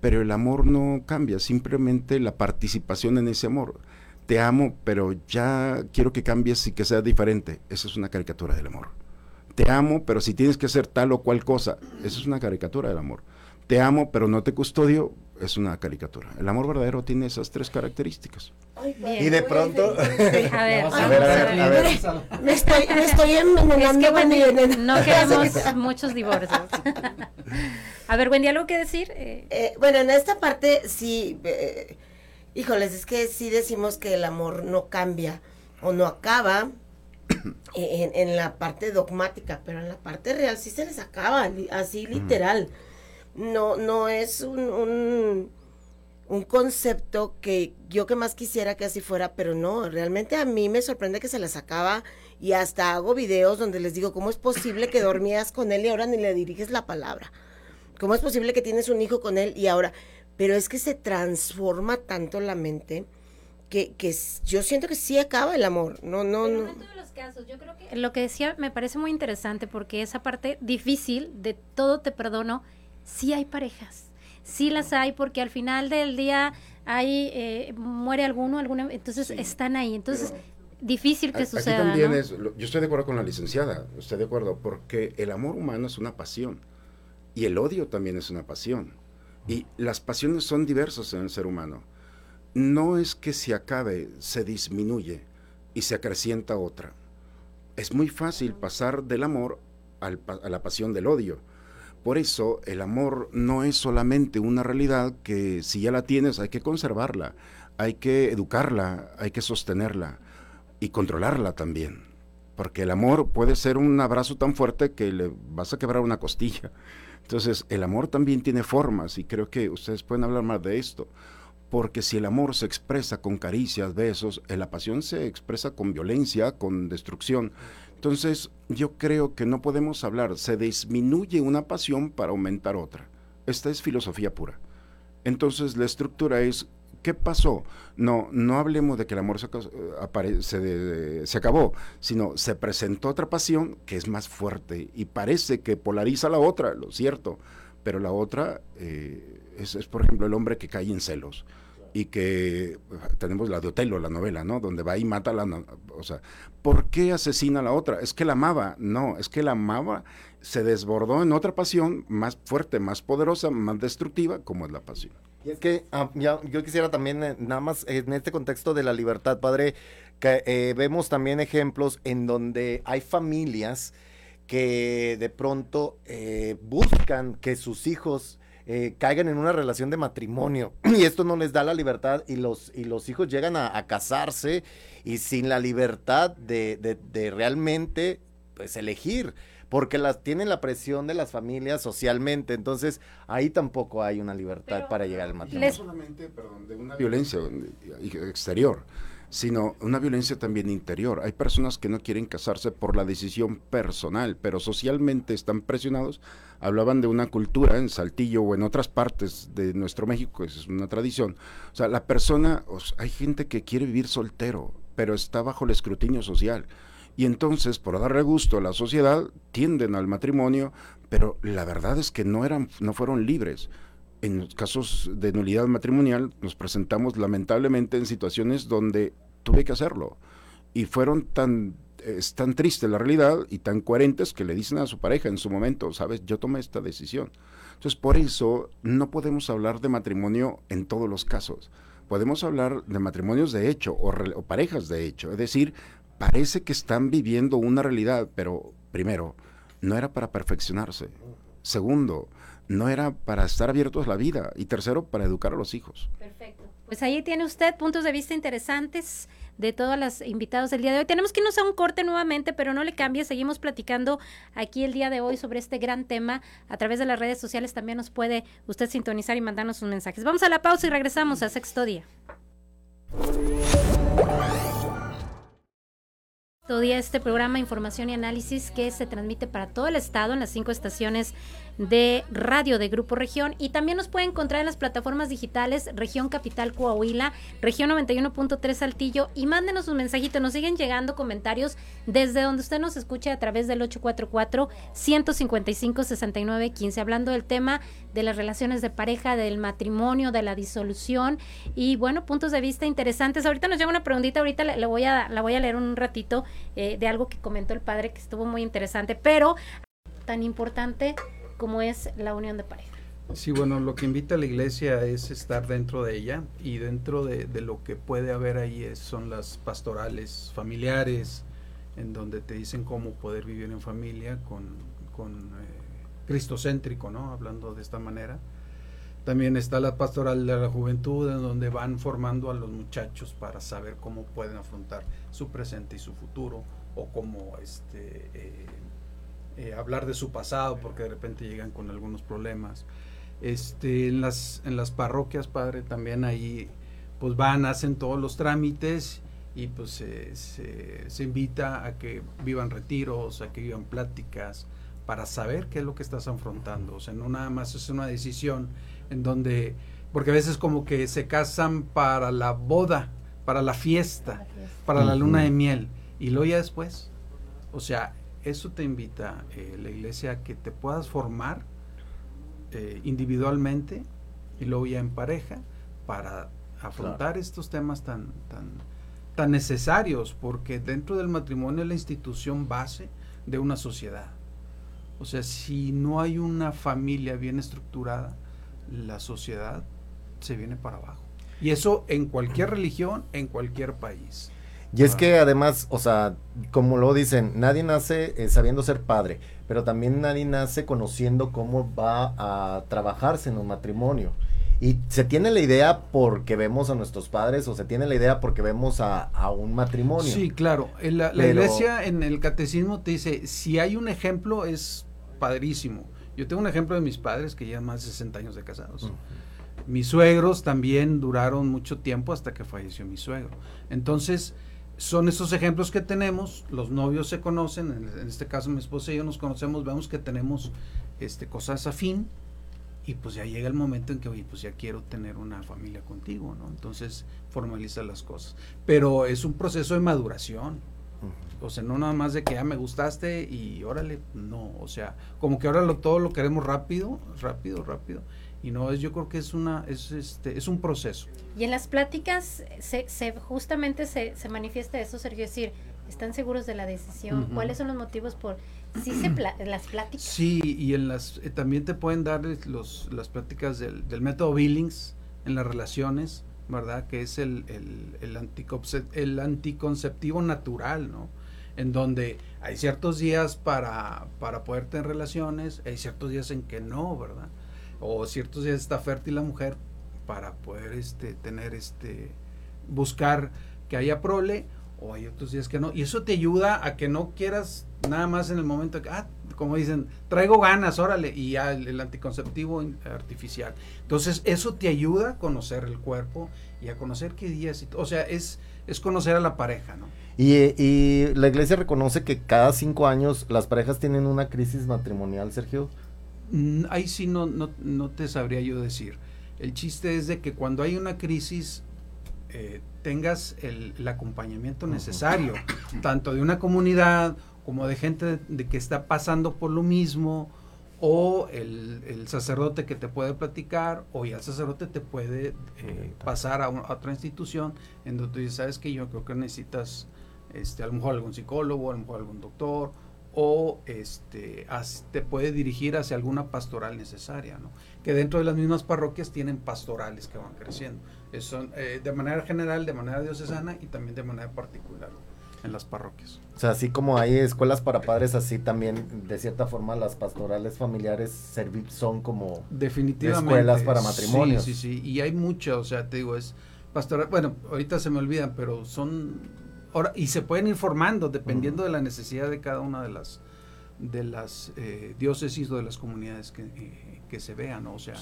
pero el amor no cambia, simplemente la participación en ese amor. Te amo, pero ya quiero que cambies y que sea diferente. Esa es una caricatura del amor. Te amo, pero si tienes que hacer tal o cual cosa, esa es una caricatura del amor. Te amo, pero no te custodio, es una caricatura. El amor verdadero tiene esas tres características. y de pronto... A ver, a ver, a ver, Me estoy, me estoy envenenando. Es que no queremos muchos divorcios. a ver, Wendy, ¿algo que decir? Eh, eh, bueno, en esta parte sí, eh, híjoles, es que sí decimos que el amor no cambia o no acaba en, en, la parte dogmática, pero en la parte real sí se les acaba, así literal no, no es un, un, concepto que yo que más quisiera que así fuera, pero no, realmente a mí me sorprende que se les acaba y hasta hago videos donde les digo, ¿cómo es posible que dormías con él y ahora ni le diriges la palabra? ¿Cómo es posible que tienes un hijo con él y ahora? Pero es que se transforma tanto la mente que, que yo siento que sí acaba el amor. No, no, no. En todos los casos, yo creo que lo que decía me parece muy interesante porque esa parte difícil de todo te perdono sí hay parejas, sí las hay porque al final del día hay, eh, muere alguno, alguna, entonces están ahí, entonces difícil que suceda. también es, yo estoy de acuerdo con la licenciada, estoy de acuerdo, porque el amor humano es una pasión y el odio también es una pasión. Y las pasiones son diversas en el ser humano. No es que se acabe, se disminuye y se acrecienta otra. Es muy fácil pasar del amor a la pasión del odio. Por eso el amor no es solamente una realidad que si ya la tienes hay que conservarla, hay que educarla, hay que sostenerla y controlarla también. Porque el amor puede ser un abrazo tan fuerte que le vas a quebrar una costilla. Entonces el amor también tiene formas y creo que ustedes pueden hablar más de esto. Porque si el amor se expresa con caricias, besos, la pasión se expresa con violencia, con destrucción. Entonces, yo creo que no podemos hablar, se disminuye una pasión para aumentar otra. Esta es filosofía pura. Entonces, la estructura es, ¿qué pasó? No, no hablemos de que el amor se, se, acabó, sino se presentó otra pasión que es más fuerte y parece que polariza la otra, lo cierto, pero la otra eh, es, por ejemplo, el hombre que cae en celos y que tenemos la de Otelo, la novela, ¿no? Donde va y mata a la... O sea, ¿por qué asesina a la otra? Es que la amaba. No, es que la amaba, se desbordó en otra pasión más fuerte, más poderosa, más destructiva, como es la pasión. Y es que ah, yo quisiera también, eh, nada más en este contexto de la libertad, padre, que eh, vemos también ejemplos en donde hay familias que de pronto eh, buscan que sus hijos eh, caigan en una relación de matrimonio y esto no les da la libertad y los, y los hijos llegan a, casarse y sin la libertad de, de, realmente pues elegir porque las tienen la presión de las familias socialmente, entonces ahí tampoco hay una libertad para llegar al matrimonio. No solamente, perdón, de una violencia exterior, sino una violencia también interior. Hay personas que no quieren casarse por la decisión personal, pero socialmente están presionados. Hablaban de una cultura en Saltillo o en otras partes de nuestro México, es una tradición. O sea, la persona, hay gente que quiere vivir soltero, pero está bajo el escrutinio social. Y entonces, por darle gusto a la sociedad, tienden al matrimonio, pero la verdad es que no, eran, no fueron libres en los casos de nulidad matrimonial nos presentamos lamentablemente en situaciones donde tuve que hacerlo y fueron tan es tan triste la realidad y tan coherentes que le dicen a su pareja en su momento, sabes, yo tomé esta decisión. Entonces, por eso no podemos hablar de matrimonio en todos los casos. Podemos hablar de matrimonios de hecho o, o parejas de hecho. Es decir, parece que están viviendo una realidad, pero primero, no era para perfeccionarse. Segundo, no era para estar abiertos a la vida. Y tercero, para educar a los hijos. Perfecto. Pues ahí tiene usted puntos de vista interesantes de todos los invitados del día de hoy. Tenemos que irnos a un corte nuevamente, pero no le cambie. Seguimos platicando aquí el día de hoy sobre este gran tema. A través de las redes sociales también nos puede usted sintonizar y mandarnos sus mensajes. Vamos a la pausa y regresamos a Sexto Día. Día este programa Información y Análisis que se transmite para todo el estado en las cinco estaciones de radio de Grupo Región. Y también nos puede encontrar en las plataformas digitales Región Capital Coahuila, Región 91.3 Saltillo. Y mándenos un mensajito, nos siguen llegando comentarios desde donde usted nos escuche a través del 844-155-6915, hablando del tema de las relaciones de pareja, del matrimonio, de la disolución. Y bueno, puntos de vista interesantes. Ahorita nos llega una preguntita, ahorita le, voy a, la voy a leer un ratito eh, de algo que comentó el padre que estuvo muy interesante, pero tan importante como es la unión de pareja. Sí, bueno, lo que invita a la iglesia es estar dentro de ella y dentro de, lo que puede haber ahí son las pastorales familiares, en donde te dicen cómo poder vivir en familia con, con eh, cristocéntrico, ¿no? Hablando de esta manera. También está la pastoral de la juventud, en donde van formando a los muchachos para saber cómo pueden afrontar su presente y su futuro, o cómo este, eh, eh, hablar de su pasado porque de repente llegan con algunos problemas. Este, en, las, en las parroquias, padre, también ahí pues van, hacen todos los trámites y pues se, invita a que vivan retiros, a que vivan pláticas para saber qué es lo que estás afrontando. O sea, no nada más es una decisión en donde, porque a veces como que se casan para la boda, para la fiesta, para la luna de miel y luego ya después. O sea, eso te invita eh, la iglesia a que te puedas formar eh, individualmente y luego ya en pareja para afrontar estos temas tan, tan, tan necesarios, porque dentro del matrimonio es la institución base de una sociedad. O sea, si no hay una familia bien estructurada, la sociedad se viene para abajo. Y eso en cualquier religión, en cualquier país. Y es que además, o sea, como lo dicen, nadie nace eh, sabiendo ser padre, pero también nadie nace conociendo cómo va a trabajarse en un matrimonio. Y se tiene la idea porque vemos a nuestros padres o se tiene la idea porque vemos a, un matrimonio. Sí, claro. La, iglesia en el catecismo te dice, si hay un ejemplo es padrísimo. Yo tengo un ejemplo de mis padres que llevan más de 60 años de casados. Mis suegros también duraron mucho tiempo hasta que falleció mi suegro. Entonces, son esos ejemplos que tenemos, los novios se conocen, en, este caso mi esposa y yo nos conocemos, vemos que tenemos este, cosas afín y pues ya llega el momento en que, oye, pues ya quiero tener una familia contigo, ¿no? Entonces formaliza las cosas. Pero es un proceso de maduración. O sea, no nada más de que ya me gustaste y órale, no, o sea, como que ahora lo, todo lo queremos rápido, rápido, rápido y no es yo creo que es una es este es un proceso. Y en las pláticas se, se justamente se, se manifiesta eso Sergio es decir están seguros de la decisión cuáles son los motivos por sí se las pláticas sí y en las eh, también te pueden dar los las pláticas del, del método Billings en las relaciones verdad que es el el, el, el anticonceptivo natural no en donde hay ciertos días para para poder tener relaciones hay ciertos días en que no verdad o ciertos días está fértil la mujer para poder este tener este buscar que haya prole o hay otros días que no. Y eso te ayuda a que no quieras nada más en el momento que ah como dicen traigo ganas órale y ya el, anticonceptivo artificial. Entonces eso te ayuda a conocer el cuerpo y a conocer qué días o sea es es conocer a la pareja no y, y la iglesia reconoce que cada cinco años las parejas tienen una crisis matrimonial Sergio ahí sí no, no, te sabría yo decir. El chiste es de que cuando hay una crisis eh, tengas el, acompañamiento necesario, tanto de una comunidad como de gente de, que está pasando por lo mismo, o el, sacerdote que te puede platicar, o ya el sacerdote te puede eh, pasar a, otra institución en donde tú dices, sabes que yo creo que necesitas este, a lo mejor algún psicólogo, a lo mejor algún doctor, o este, te puede dirigir hacia alguna pastoral necesaria, ¿no? que dentro de las mismas parroquias tienen pastorales que van creciendo. Eso, eh, de manera general, de manera diocesana y también de manera particular en las parroquias. O sea, así como hay escuelas para padres, así también, de cierta forma, las pastorales familiares son como Definitivamente, escuelas para matrimonios. Sí, sí, sí. Y hay mucho, o sea, te digo, es pastoral. Bueno, ahorita se me olvidan, pero son. Ahora, y se pueden ir formando dependiendo de la necesidad de cada una de las de las eh, diócesis o de las comunidades que, eh, que se vean, ¿no? o sea,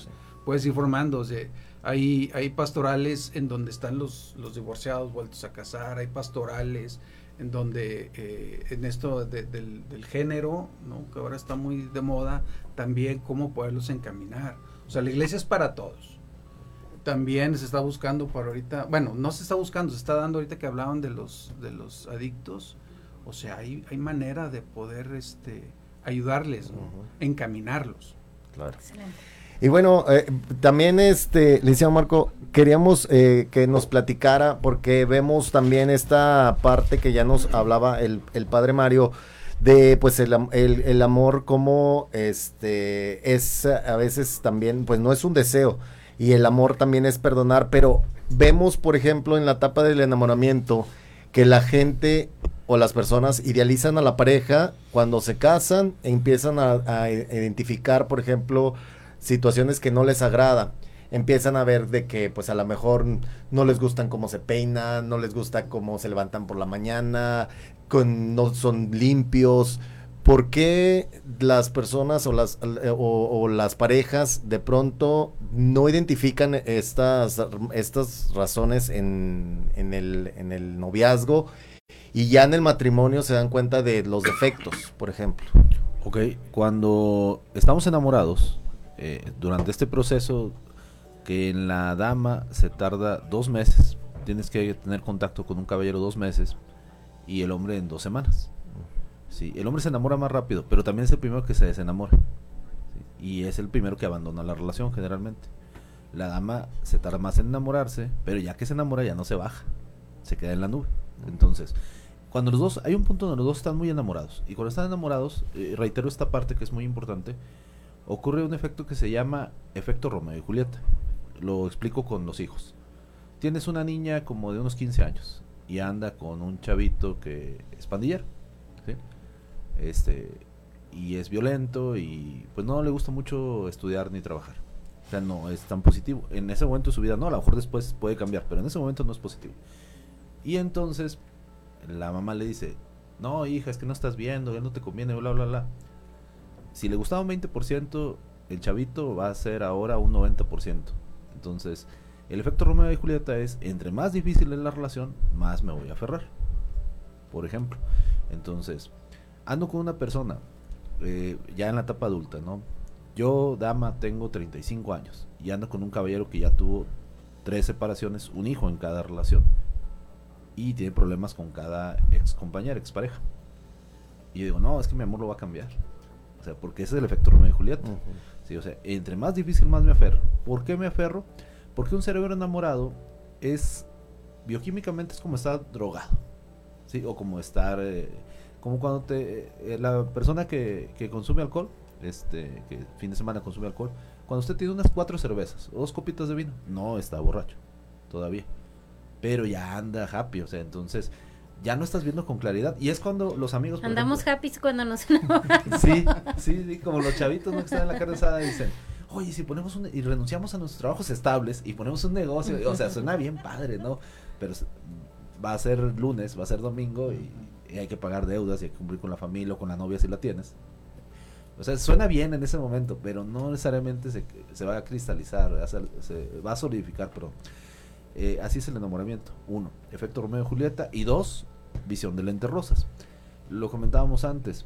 puedes ir formando, o sea, hay, hay pastorales en donde están los, los divorciados vueltos a casar, hay pastorales en donde eh, en esto del, género, ¿no? que ahora está muy de moda, también cómo poderlos encaminar. O sea, la iglesia es para todos. También se está buscando por ahorita, bueno, no se está buscando, se está dando ahorita que hablaban de los, de los adictos. O sea, hay, hay manera de poder este, ayudarles, encaminarlos. Claro. Excelente. Y bueno, eh, también este, licenciado Marco, queríamos eh, que nos platicara, porque vemos también esta parte que ya nos hablaba el, el padre Mario, de pues el, el, amor como este es a veces también, pues no es un deseo, y el amor también es perdonar, pero vemos, por ejemplo, en la etapa del enamoramiento, que la gente o las personas idealizan a la pareja cuando se casan e empiezan a, identificar, por ejemplo, situaciones que no les agrada. Empiezan a ver de que pues a lo mejor no les gustan cómo se peinan, no les gusta cómo se levantan por la mañana, no son limpios. ¿Por qué las personas o las, o, las parejas de pronto no identifican estas, estas razones en, en, el, en el noviazgo y ya en el matrimonio se dan cuenta de los defectos, por ejemplo? Ok, cuando estamos enamorados, eh, durante este proceso que en la dama se tarda dos meses, tienes que tener contacto con un caballero dos meses y el hombre en dos semanas. Sí, el hombre se enamora más rápido, pero también es el primero que se desenamora. Y es el primero que abandona la relación generalmente. La dama se tarda más en enamorarse, pero ya que se enamora ya no se baja, se queda en la nube. Entonces, cuando los dos, hay un punto donde los dos están muy enamorados. Y cuando están enamorados, eh, reitero esta parte que es muy importante, ocurre un efecto que se llama efecto Romeo y Julieta. Lo explico con los hijos. Tienes una niña como de unos 15 años y anda con un chavito que es pandillero, Este, y es violento y pues no le gusta mucho estudiar ni trabajar. O sea, no es tan positivo. En ese momento de su vida no, a lo mejor después puede cambiar, pero en ese momento no es positivo. Y entonces la mamá le dice, no, hija, es que no estás viendo, ya no te conviene, bla, bla, bla. Si le gustaba un 20%, el chavito va a ser ahora un 90%. Entonces, el efecto Romeo y Julieta es, entre más difícil es la relación, más me voy a aferrar. Por ejemplo. Entonces, ando con una persona, eh, ya en la etapa adulta, ¿no? Yo, dama, tengo 35 años y ando con un caballero que ya tuvo tres separaciones, un hijo en cada relación. Y tiene problemas con cada ex compañera, ex pareja. Y yo digo, no, es que mi amor lo va a cambiar porque ese es el efecto Romeo y Julieta. o sea, entre más difícil, más me aferro. ¿Por qué me aferro? Porque un cerebro enamorado es, bioquímicamente es como estar drogado, ¿sí? O como estar, eh, como cuando te, eh, la persona que, que, consume alcohol, este, que fin de semana consume alcohol, cuando usted tiene unas cuatro cervezas o dos copitas de vino, no está borracho, todavía. Pero ya anda happy, o sea, entonces ya no estás viendo con claridad. Y es cuando los amigos... Andamos happy cuando nos enamoramos. Sí, sí, sí, como los chavitos ¿no? que están en la carne dicen, oye, si ponemos un... y renunciamos a nuestros trabajos estables y ponemos un negocio, o sea, suena bien padre, ¿no? Pero va a ser lunes, va a ser domingo y, hay que pagar deudas y hay que cumplir con la familia o con la novia si la tienes. O sea, suena bien en ese momento, pero no necesariamente se, se va a cristalizar, se va a solidificar, pero eh, así es el enamoramiento. Uno, efecto Romeo y Julieta. Y dos, visión de lentes rosas. Lo comentábamos antes.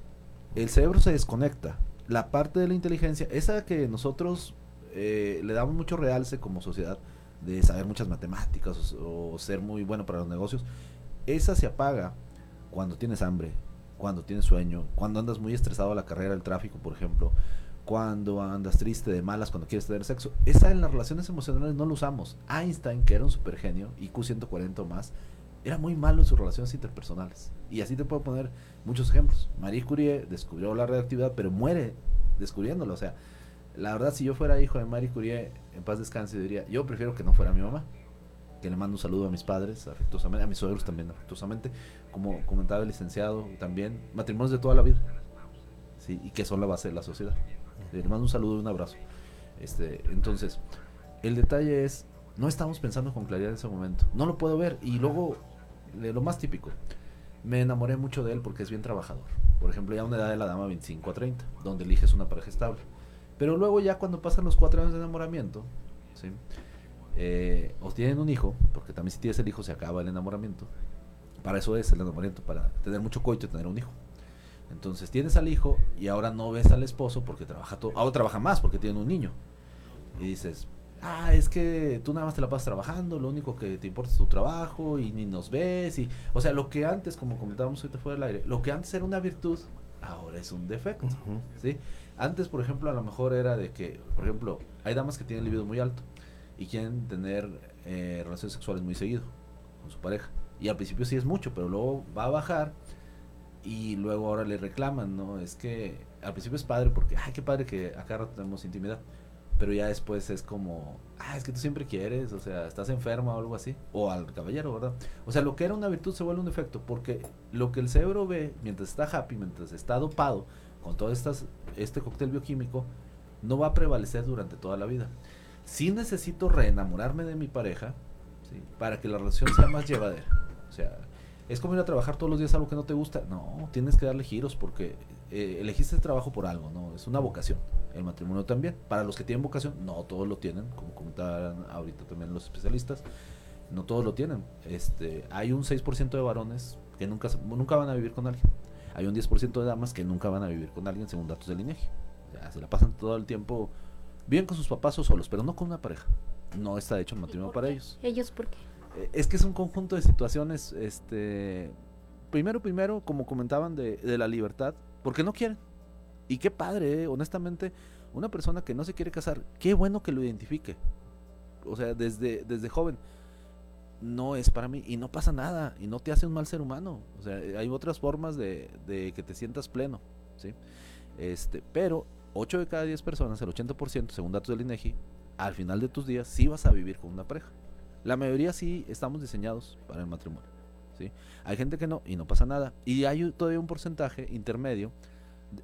El cerebro se desconecta. La parte de la inteligencia, esa que nosotros eh, le damos mucho realce como sociedad, de saber muchas matemáticas o, ser muy bueno para los negocios, esa se apaga cuando tienes hambre, cuando tienes sueño, cuando andas muy estresado a la carrera del tráfico, por ejemplo, cuando andas triste, de malas, cuando quieres tener sexo. Esa en las relaciones emocionales no lo usamos. Einstein, que era un super genio, IQ 140 o más, era muy malo en sus relaciones interpersonales. Y así te puedo poner muchos ejemplos. Marie Curie descubrió la radioactividad, pero muere descubriéndolo. O sea, la verdad, si yo fuera hijo de Marie Curie, en paz descanse, diría, yo prefiero que no fuera mi mamá. Que le mando un saludo a mis padres, afectuosamente, a mis suegros también, afectuosamente. Como comentaba el licenciado, también, matrimonios de toda la vida. ¿sí? Y que son la base de la sociedad. Le mando un saludo y un abrazo. Este, entonces, el detalle es, no estamos pensando con claridad en ese momento. No lo puedo ver. Y luego, lo más típico, me enamoré mucho de él porque es bien trabajador. Por ejemplo, ya a una edad de la dama 25 a 30, donde eliges una pareja estable. Pero luego ya cuando pasan los cuatro años de enamoramiento, ¿sí? Eh, o tienen un hijo, porque también si tienes el hijo se acaba el enamoramiento. Para eso es el enamoramiento, para tener mucho coito y tener un hijo. Entonces tienes al hijo y ahora no ves al esposo porque trabaja todo, ahora trabaja más porque tiene un niño. Y dices, ah, es que tú nada más te la pasas trabajando, lo único que te importa es tu trabajo y ni nos ves. Y, o sea, lo que antes, como comentábamos ahorita fuera del aire, lo que antes era una virtud, ahora es un defecto. ¿sí? Antes, por ejemplo, a lo mejor era de que, por ejemplo, hay damas que tienen libido muy alto y quieren tener eh, relaciones sexuales muy seguido con su pareja. Y al principio sí es mucho, pero luego va a bajar y luego ahora le reclaman, ¿no? Es que al principio es padre porque, ay, qué padre que acá rato tenemos intimidad pero ya después es como, ah, es que tú siempre quieres, o sea, estás enferma o algo así, o al caballero, ¿verdad? O sea, lo que era una virtud se vuelve un defecto, porque lo que el cerebro ve mientras está happy, mientras está dopado, con todo estas, este cóctel bioquímico, no va a prevalecer durante toda la vida. Sí necesito reenamorarme de mi pareja, ¿sí? para que la relación sea más llevadera. O sea, es como ir a trabajar todos los días algo que no te gusta. No, tienes que darle giros porque eh, elegiste el trabajo por algo, ¿no? Es una vocación. El matrimonio también. Para los que tienen vocación, no todos lo tienen, como comentaban ahorita también los especialistas. No todos lo tienen. Este, hay un 6% de varones que nunca, nunca van a vivir con alguien. Hay un 10% de damas que nunca van a vivir con alguien según datos del INEGI. se la pasan todo el tiempo bien con sus papás o solos, pero no con una pareja. No está hecho el matrimonio para ellos. ¿Ellos por qué? Es que es un conjunto de situaciones, este, primero, primero, como comentaban, de, la libertad, porque no quieren. Y qué padre, ¿eh? honestamente, una persona que no se quiere casar, qué bueno que lo identifique. O sea, desde, desde joven, no es para mí y no pasa nada y no te hace un mal ser humano. O sea, hay otras formas de, que te sientas pleno, ¿sí? Este, pero 8 de cada 10 personas, el 80%, según datos del INEGI, al final de tus días sí vas a vivir con una pareja. La mayoría sí estamos diseñados para el matrimonio. ¿sí? Hay gente que no y no pasa nada. Y hay todavía un porcentaje intermedio,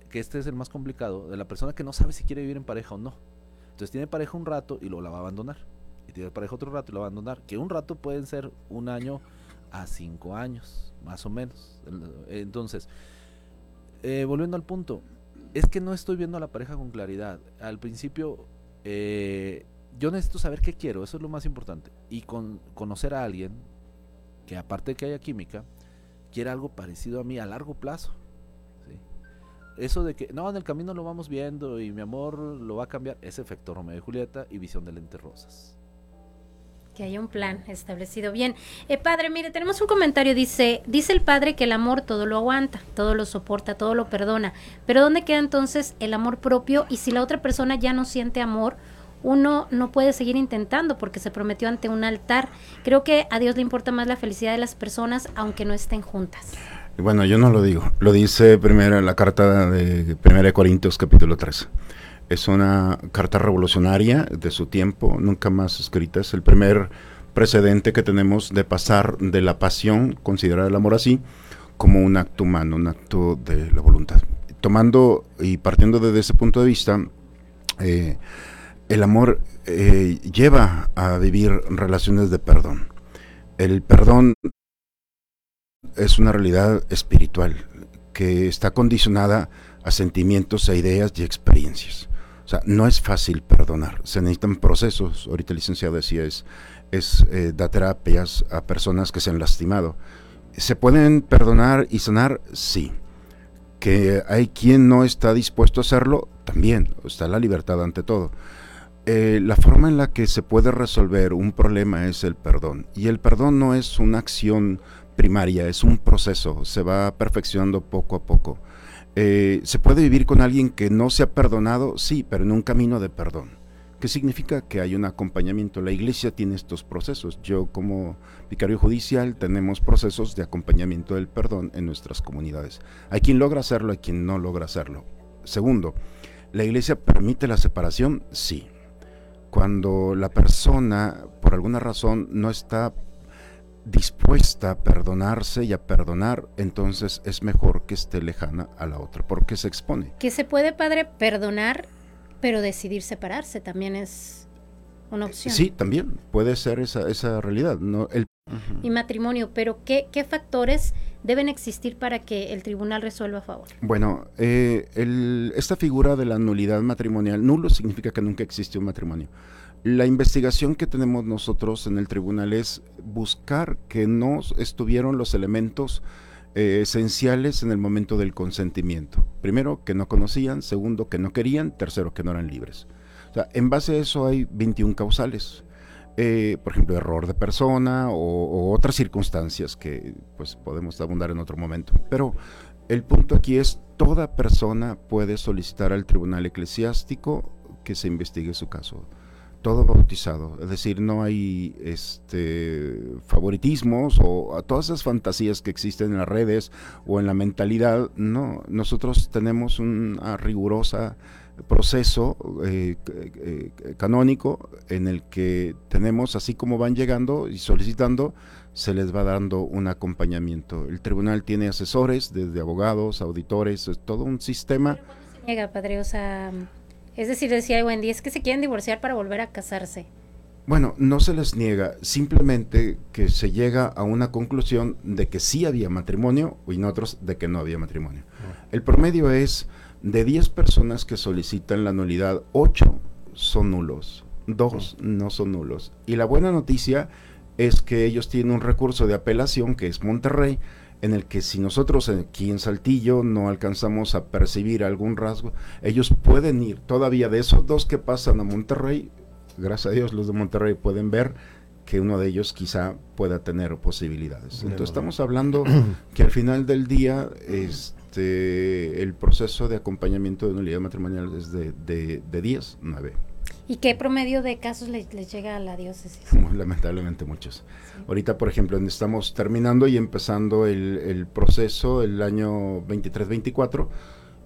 que este es el más complicado, de la persona que no sabe si quiere vivir en pareja o no. Entonces tiene pareja un rato y luego la va a abandonar. Y tiene pareja otro rato y la va a abandonar. Que un rato pueden ser un año a cinco años, más o menos. Entonces, eh, volviendo al punto, es que no estoy viendo a la pareja con claridad. Al principio, eh, yo necesito saber qué quiero, eso es lo más importante. Y con, conocer a alguien que aparte de que haya química, quiere algo parecido a mí a largo plazo. Eso de que, no, en el camino lo vamos viendo y mi amor lo va a cambiar, es efecto Romeo y Julieta y visión de lentes rosas. Que haya un plan establecido. Bien, eh, padre, mire, tenemos un comentario, dice, dice el padre que el amor todo lo aguanta, todo lo soporta, todo lo perdona, pero ¿dónde queda entonces el amor propio? Y si la otra persona ya no siente amor, uno no puede seguir intentando porque se prometió ante un altar. Creo que a Dios le importa más la felicidad de las personas aunque no estén juntas. Bueno, yo no lo digo, lo dice primero la carta de 1 Corintios capítulo 13. Es una carta revolucionaria de su tiempo, nunca más escrita. Es el primer precedente que tenemos de pasar de la pasión, considerar el amor así, como un acto humano, un acto de la voluntad. Tomando y partiendo desde ese punto de vista, eh, el amor eh, lleva a vivir relaciones de perdón. El perdón es una realidad espiritual que está condicionada a sentimientos, a ideas y experiencias. O sea, no es fácil perdonar, se necesitan procesos. Ahorita el licenciado decía, es, es eh, da terapias a personas que se han lastimado. ¿Se pueden perdonar y sanar? Sí. Que hay quien no está dispuesto a hacerlo, también. Está la libertad ante todo. Eh, la forma en la que se puede resolver un problema es el perdón. Y el perdón no es una acción primaria, es un proceso, se va perfeccionando poco a poco. Eh, ¿Se puede vivir con alguien que no se ha perdonado? Sí, pero en un camino de perdón. ¿Qué significa? Que hay un acompañamiento. La iglesia tiene estos procesos. Yo como vicario judicial tenemos procesos de acompañamiento del perdón en nuestras comunidades. Hay quien logra hacerlo, hay quien no logra hacerlo. Segundo, ¿la iglesia permite la separación? Sí. Cuando la persona, por alguna razón, no está dispuesta a perdonarse y a perdonar, entonces es mejor que esté lejana a la otra, porque se expone. Que se puede, padre, perdonar, pero decidir separarse también es una opción. Sí, también puede ser esa, esa realidad. ¿no? El, Y matrimonio, pero ¿qué, ¿qué factores deben existir para que el tribunal resuelva a favor? Bueno, eh, esta figura de la nulidad matrimonial, nulo significa que nunca existe un matrimonio. La investigación que tenemos nosotros en el tribunal es buscar que no estuvieron los elementos eh, esenciales en el momento del consentimiento. Primero, que no conocían, segundo, que no querían, tercero, que no eran libres. En base a eso hay 21 causales. Eh, por ejemplo, error de persona o, otras circunstancias que pues podemos abundar en otro momento. Pero el punto aquí es, toda persona puede solicitar al tribunal eclesiástico que se investigue su caso. Todo bautizado, es decir, no hay este favoritismos o todas esas fantasías que existen en las redes o en la mentalidad, no, nosotros tenemos una rigurosa proceso eh, eh, canónico en el que tenemos, así como van llegando y solicitando, se les va dando un acompañamiento. El tribunal tiene asesores, desde abogados, auditores, todo un sistema. Llega, padre, o sea, es decir, decía Wendy, es que se quieren divorciar para volver a casarse. Bueno, no se les niega, simplemente que se llega a una conclusión de que sí había matrimonio y en otros de que no había matrimonio. El promedio es de 10 personas que solicitan la nulidad, 8 son nulos, 2 no son nulos. Y la buena noticia es que ellos tienen un recurso de apelación que es Monterrey, en el que si nosotros aquí en Saltillo no alcanzamos a percibir algún rasgo, ellos pueden ir todavía de esos dos que pasan a Monterrey, gracias a Dios los de Monterrey pueden ver que uno de ellos quizá pueda tener posibilidades. Entonces estamos hablando que al final del día este, el proceso de acompañamiento de nulidad matrimonial es de, de, de 10, 9. ¿Y qué promedio de casos les, les llega a la diócesis? Lamentablemente muchos. Sí. Ahorita, por ejemplo, estamos terminando y empezando el, el proceso el año 23-24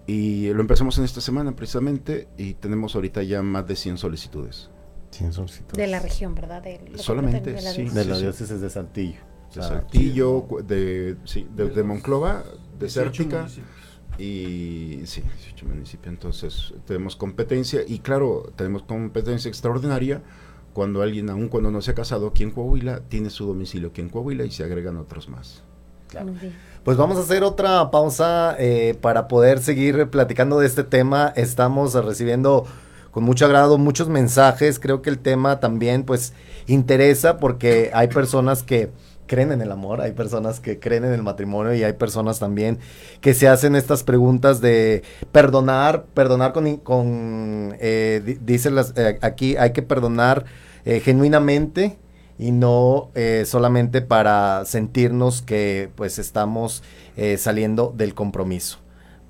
y lo empezamos en esta semana precisamente y tenemos ahorita ya más de 100 solicitudes. 100 solicitudes. De la región, ¿verdad? De, Solamente, de la, sí, de la diócesis de Saltillo. De Saltillo, de, sí, de, de Monclova, desértica. Y sí, 18 municipios. Entonces, tenemos competencia y claro, tenemos competencia extraordinaria cuando alguien, aun cuando no se ha casado aquí en Coahuila, tiene su domicilio aquí en Coahuila y se agregan otros más. Claro. Pues vamos a hacer otra pausa eh, para poder seguir platicando de este tema. Estamos recibiendo con mucho agrado muchos mensajes. Creo que el tema también pues interesa porque hay personas que creen en el amor, hay personas que creen en el matrimonio y hay personas también que se hacen estas preguntas de perdonar, perdonar con, con eh, dicen las, eh, aquí hay que perdonar eh, genuinamente y no eh, solamente para sentirnos que pues estamos eh, saliendo del compromiso,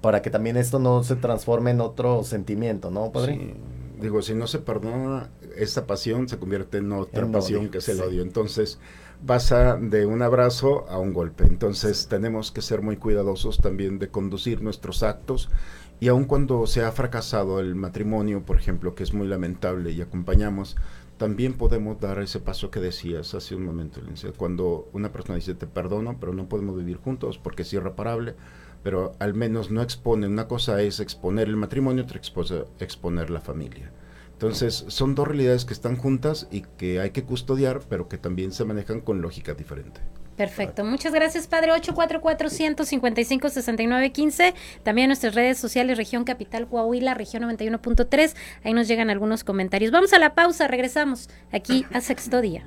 para que también esto no se transforme en otro sentimiento, ¿no, padre? Sí. Digo, si no se perdona, esta pasión se convierte en otra pasión que es el sí. odio. Entonces, pasa de un abrazo a un golpe. Entonces tenemos que ser muy cuidadosos también de conducir nuestros actos y aun cuando se ha fracasado el matrimonio, por ejemplo, que es muy lamentable y acompañamos, también podemos dar ese paso que decías hace un momento, cuando una persona dice te perdono, pero no podemos vivir juntos porque es irreparable, pero al menos no expone, una cosa es exponer el matrimonio, otra cosa exponer la familia. Entonces, son dos realidades que están juntas y que hay que custodiar, pero que también se manejan con lógica diferente. Perfecto. Muchas gracias, Padre. 844-155-6915. También nuestras redes sociales, Región Capital Coahuila, Región 91.3. Ahí nos llegan algunos comentarios. Vamos a la pausa, regresamos aquí a Sexto Día.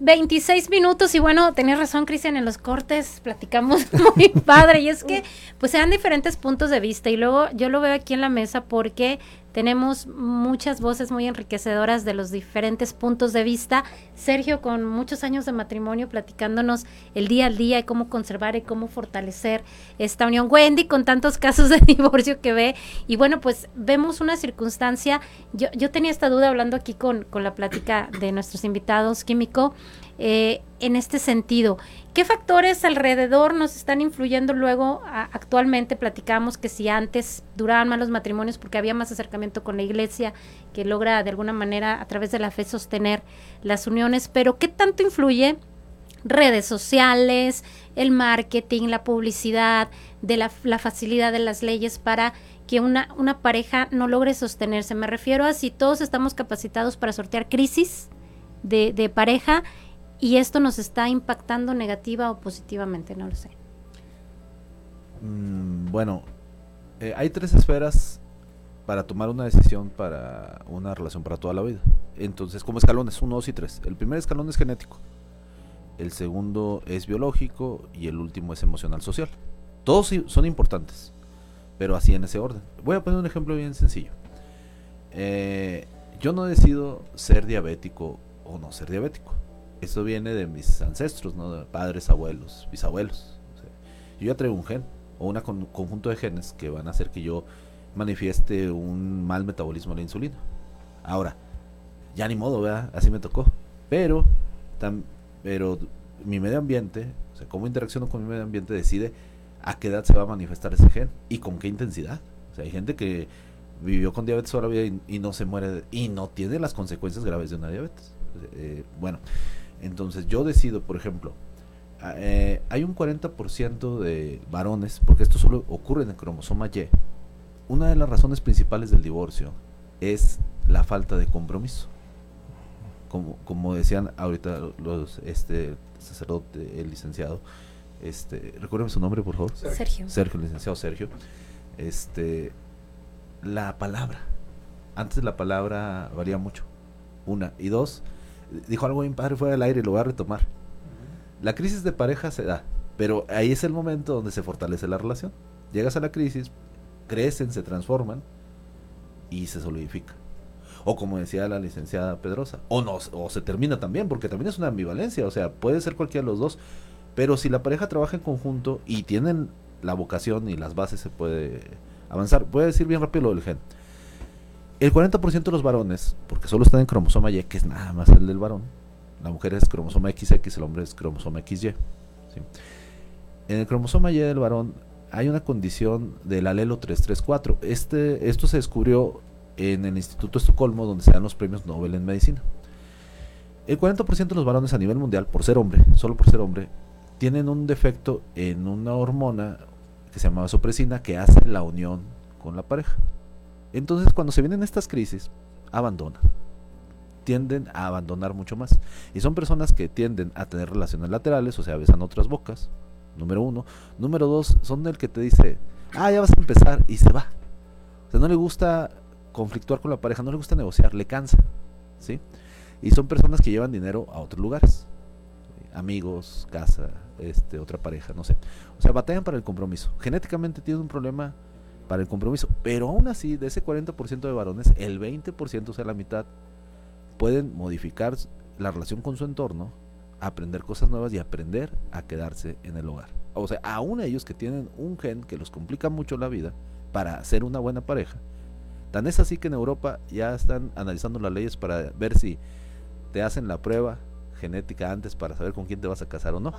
26 minutos y bueno, tenías razón Cristian, en los cortes platicamos muy padre y es que pues sean diferentes puntos de vista y luego yo lo veo aquí en la mesa porque tenemos muchas voces muy enriquecedoras de los diferentes puntos de vista. Sergio, con muchos años de matrimonio, platicándonos el día al día y cómo conservar y cómo fortalecer esta unión. Wendy, con tantos casos de divorcio que ve. Y bueno, pues vemos una circunstancia. Yo, yo tenía esta duda hablando aquí con, con la plática de nuestros invitados, Químico. Eh, en este sentido. ¿Qué factores alrededor nos están influyendo luego? actualmente platicamos que si antes duraban más los matrimonios porque había más acercamiento con la iglesia, que logra de alguna manera a través de la fe sostener las uniones, pero ¿qué tanto influye redes sociales, el marketing, la publicidad, de la, facilidad de las leyes para que una, una pareja no logre sostenerse? Me refiero a si todos estamos capacitados para sortear crisis de, de pareja y esto nos está impactando negativa o positivamente, no lo sé. Mm, bueno, eh, hay tres esferas para tomar una decisión para una relación para toda la vida. Entonces, como escalones, uno, dos y tres. El primer escalón es genético, el segundo es biológico y el último es emocional social. Todos son importantes, pero así en ese orden. Voy a poner un ejemplo bien sencillo. Eh, yo no decido ser diabético o no ser diabético eso viene de mis ancestros, ¿no? Padres, abuelos, bisabuelos. yo ya traigo un gen o un conjunto de genes que van a hacer que yo manifieste un mal metabolismo de la insulina. Ahora, ya ni modo, ¿verdad? Así me tocó. Pero, pero mi medio ambiente, o sea, cómo interacciono con mi medio ambiente decide a qué edad se va a manifestar ese gen y con qué intensidad. O sea, hay gente que vivió con diabetes toda la vida y, no se muere y no tiene las consecuencias graves de una diabetes. Eh, bueno, entonces yo decido, por ejemplo, eh, hay un 40% de varones, porque esto solo ocurre en el cromosoma Y. Una de las razones principales del divorcio es la falta de compromiso. Como, como decían ahorita los este sacerdote, el licenciado, este, recuérdenme su nombre, por favor. Sergio. Sergio, el licenciado Sergio. Este, la palabra. Antes la palabra varía mucho. Una. Y dos, dijo algo bien padre fuera del aire y lo voy a retomar. La crisis de pareja se da, pero ahí es el momento donde se fortalece la relación. Llegas a la crisis, crecen, se transforman y se solidifica. O como decía la licenciada Pedrosa, o no, o se termina también, porque también es una ambivalencia, o sea, puede ser cualquiera de los dos, pero si la pareja trabaja en conjunto y tienen la vocación y las bases se puede avanzar. Voy a decir bien rápido lo del gen. El 40% de los varones, porque solo están en cromosoma Y, que es nada más el del varón, la mujer es cromosoma XX, el hombre es cromosoma XY. En el cromosoma Y del varón hay una condición del alelo 334. Este, esto se descubrió en el Instituto Estocolmo, donde se dan los premios Nobel en medicina. El 40% de los varones a nivel mundial, por ser hombre, solo por ser hombre, tienen un defecto en una hormona que se llama vasopresina que hace la unión con la pareja. Entonces cuando se vienen estas crisis, abandonan. Tienden a abandonar mucho más. Y son personas que tienden a tener relaciones laterales, o sea, besan otras bocas. Número uno. Número dos, son el que te dice, ah, ya vas a empezar y se va. O sea, no le gusta conflictuar con la pareja, no le gusta negociar, le cansa. ¿Sí? Y son personas que llevan dinero a otros lugares. Amigos, casa, este, otra pareja, no sé. O sea, batallan para el compromiso. Genéticamente tienen un problema para el compromiso. Pero aún así, de ese 40% de varones, el 20%, o sea, la mitad, pueden modificar la relación con su entorno, aprender cosas nuevas y aprender a quedarse en el hogar. O sea, aún ellos que tienen un gen que los complica mucho la vida para ser una buena pareja, tan es así que en Europa ya están analizando las leyes para ver si te hacen la prueba genética antes para saber con quién te vas a casar o no.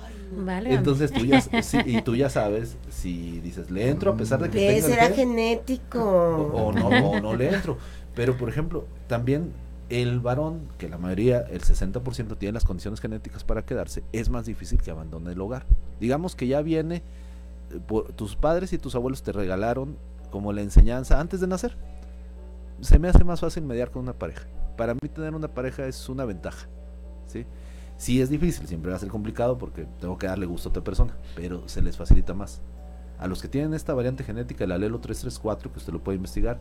Entonces tú ya, y tú ya sabes si dices, le entro a pesar de que... ¿Qué será genético? O, no, o no le entro. Pero por ejemplo, también el varón, que la mayoría, el 60% tiene las condiciones genéticas para quedarse, es más difícil que abandone el hogar. Digamos que ya viene, eh, por, tus padres y tus abuelos te regalaron como la enseñanza antes de nacer. Se me hace más fácil mediar con una pareja. Para mí tener una pareja es una ventaja. ¿sí? Sí es difícil, siempre va a ser complicado porque tengo que darle gusto a otra persona, pero se les facilita más. A los que tienen esta variante genética, el alelo 334, que usted lo puede investigar,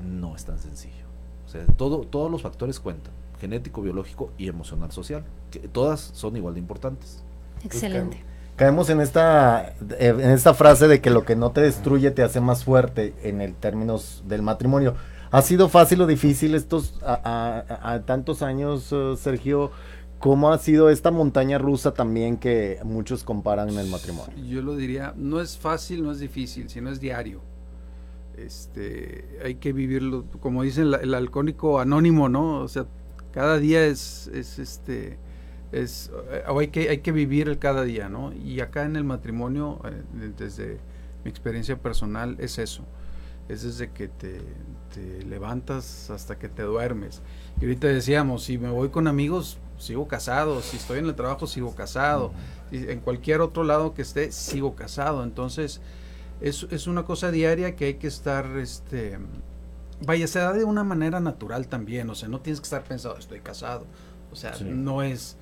no es tan sencillo. O sea, todo, todos los factores cuentan, genético, biológico y emocional social, que todas son igual de importantes. Excelente. Caemos en esta, eh, en esta frase de que lo que no te destruye te hace más fuerte en el términos del matrimonio. ¿Ha sido fácil o difícil estos a, a- a tantos años, eh, Sergio? ¿Cómo ha sido esta montaña rusa también que muchos comparan en el matrimonio? Yo lo diría, no es fácil, no es difícil, sino es diario. Este, hay que vivirlo, como dice el, el alcohólico anónimo, ¿no? O sea, cada día es, es este, es, o hay que, hay que vivir el cada día, ¿no? Y acá en el matrimonio, eh, desde mi experiencia personal, es eso. Es desde que te, te levantas hasta que te duermes. Y ahorita decíamos, si me voy con amigos, sigo casado. Si estoy en el trabajo, sigo casado. Y en cualquier otro lado que esté, sigo casado. Entonces, es, es una cosa diaria que hay que estar, este, vaya, se da de una manera natural también. O sea, no tienes que estar pensado, estoy casado. O sea, Sí. no es,